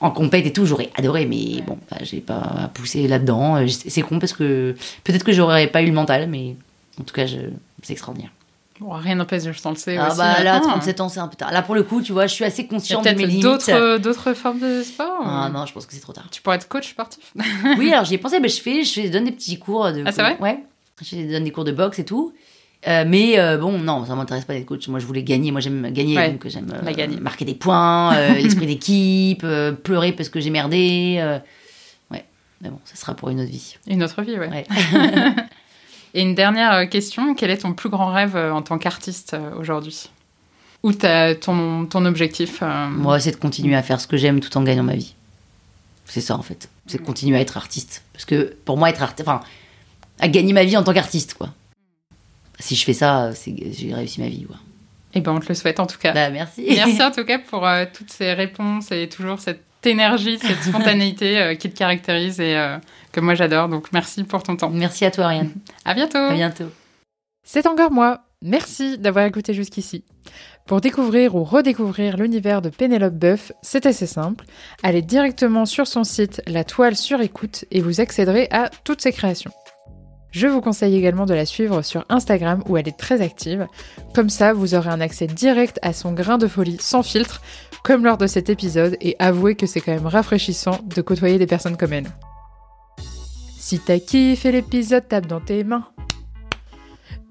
en compète et tout. J'aurais adoré, mais bon, bah, j'ai pas poussé là-dedans. Euh, C'est con parce que peut-être que j'aurais pas eu le mental, mais en tout cas, je, c'est extraordinaire. Bon, rien n'empêche de le sais Ah aussi. bah là, Ah. 37 ans, c'est un peu tard. Là, pour le coup, tu vois, je suis assez consciente de mes limites. d'autres, d'autres formes de sport Ah non, je pense que c'est trop tard. Tu pourrais être coach sportif. Oui, alors j'y ai pensé, mais je je fais- je donne des petits cours de. Ah, c'est vrai? Ouais. Je donne des cours de boxe et tout. Euh, mais euh, bon, non, ça m'intéresse pas d'être coach. Moi, je voulais gagner. Moi, j'aime gagner, Ouais, donc j'aime euh, marquer des points, l'esprit d'équipe, pleurer parce que j'ai merdé. Ouais, mais bon, ça sera pour une autre vie. Une autre vie, ouais. Ouais. Et une dernière question, quel est ton plus grand rêve en tant qu'artiste aujourd'hui? Ou ton, ton objectif Moi, c'est de continuer à faire ce que j'aime tout en gagnant ma vie. C'est ça, en fait. C'est de continuer à être artiste. Parce que pour moi, être artiste, enfin, à gagner ma vie en tant qu'artiste, quoi. Si je fais ça, j'ai réussi ma vie, quoi. Eh ben, on te le souhaite en tout cas. Bah, merci. Merci en tout cas pour euh, toutes ces réponses et toujours cette énergie, cette spontanéité euh, qui te caractérise et euh, que moi j'adore. Donc merci pour ton temps. Merci à toi, Ariane. À bientôt. À bientôt. C'est encore moi. Merci d'avoir écouté jusqu'ici. Pour découvrir ou redécouvrir l'univers de Pénélope Boeuf, c'est assez simple. Allez directement sur son site La Toile sur écoute et vous accéderez à toutes ses créations. Je vous conseille également de la suivre sur Instagram où elle est très active. Comme ça, vous aurez un accès direct à son grain de folie sans filtre, comme lors de cet épisode, et avouez que c'est quand même rafraîchissant de côtoyer des personnes comme elle. Si t'as kiffé l'épisode, tape dans tes mains.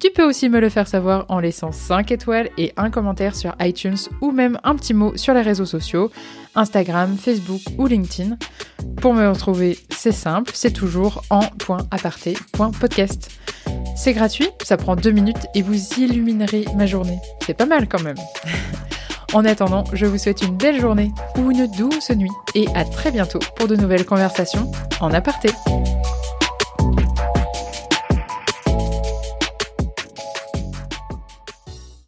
Tu peux aussi me le faire savoir en laissant 5 étoiles et un commentaire sur iTunes ou même un petit mot sur les réseaux sociaux, Instagram, Facebook ou LinkedIn. Pour me retrouver, c'est simple, c'est toujours en.aparté.podcast. C'est gratuit, ça prend 2 minutes et vous illuminerez ma journée. C'est pas mal quand même. En attendant, je vous souhaite une belle journée ou une douce nuit et à très bientôt pour de nouvelles conversations en aparté.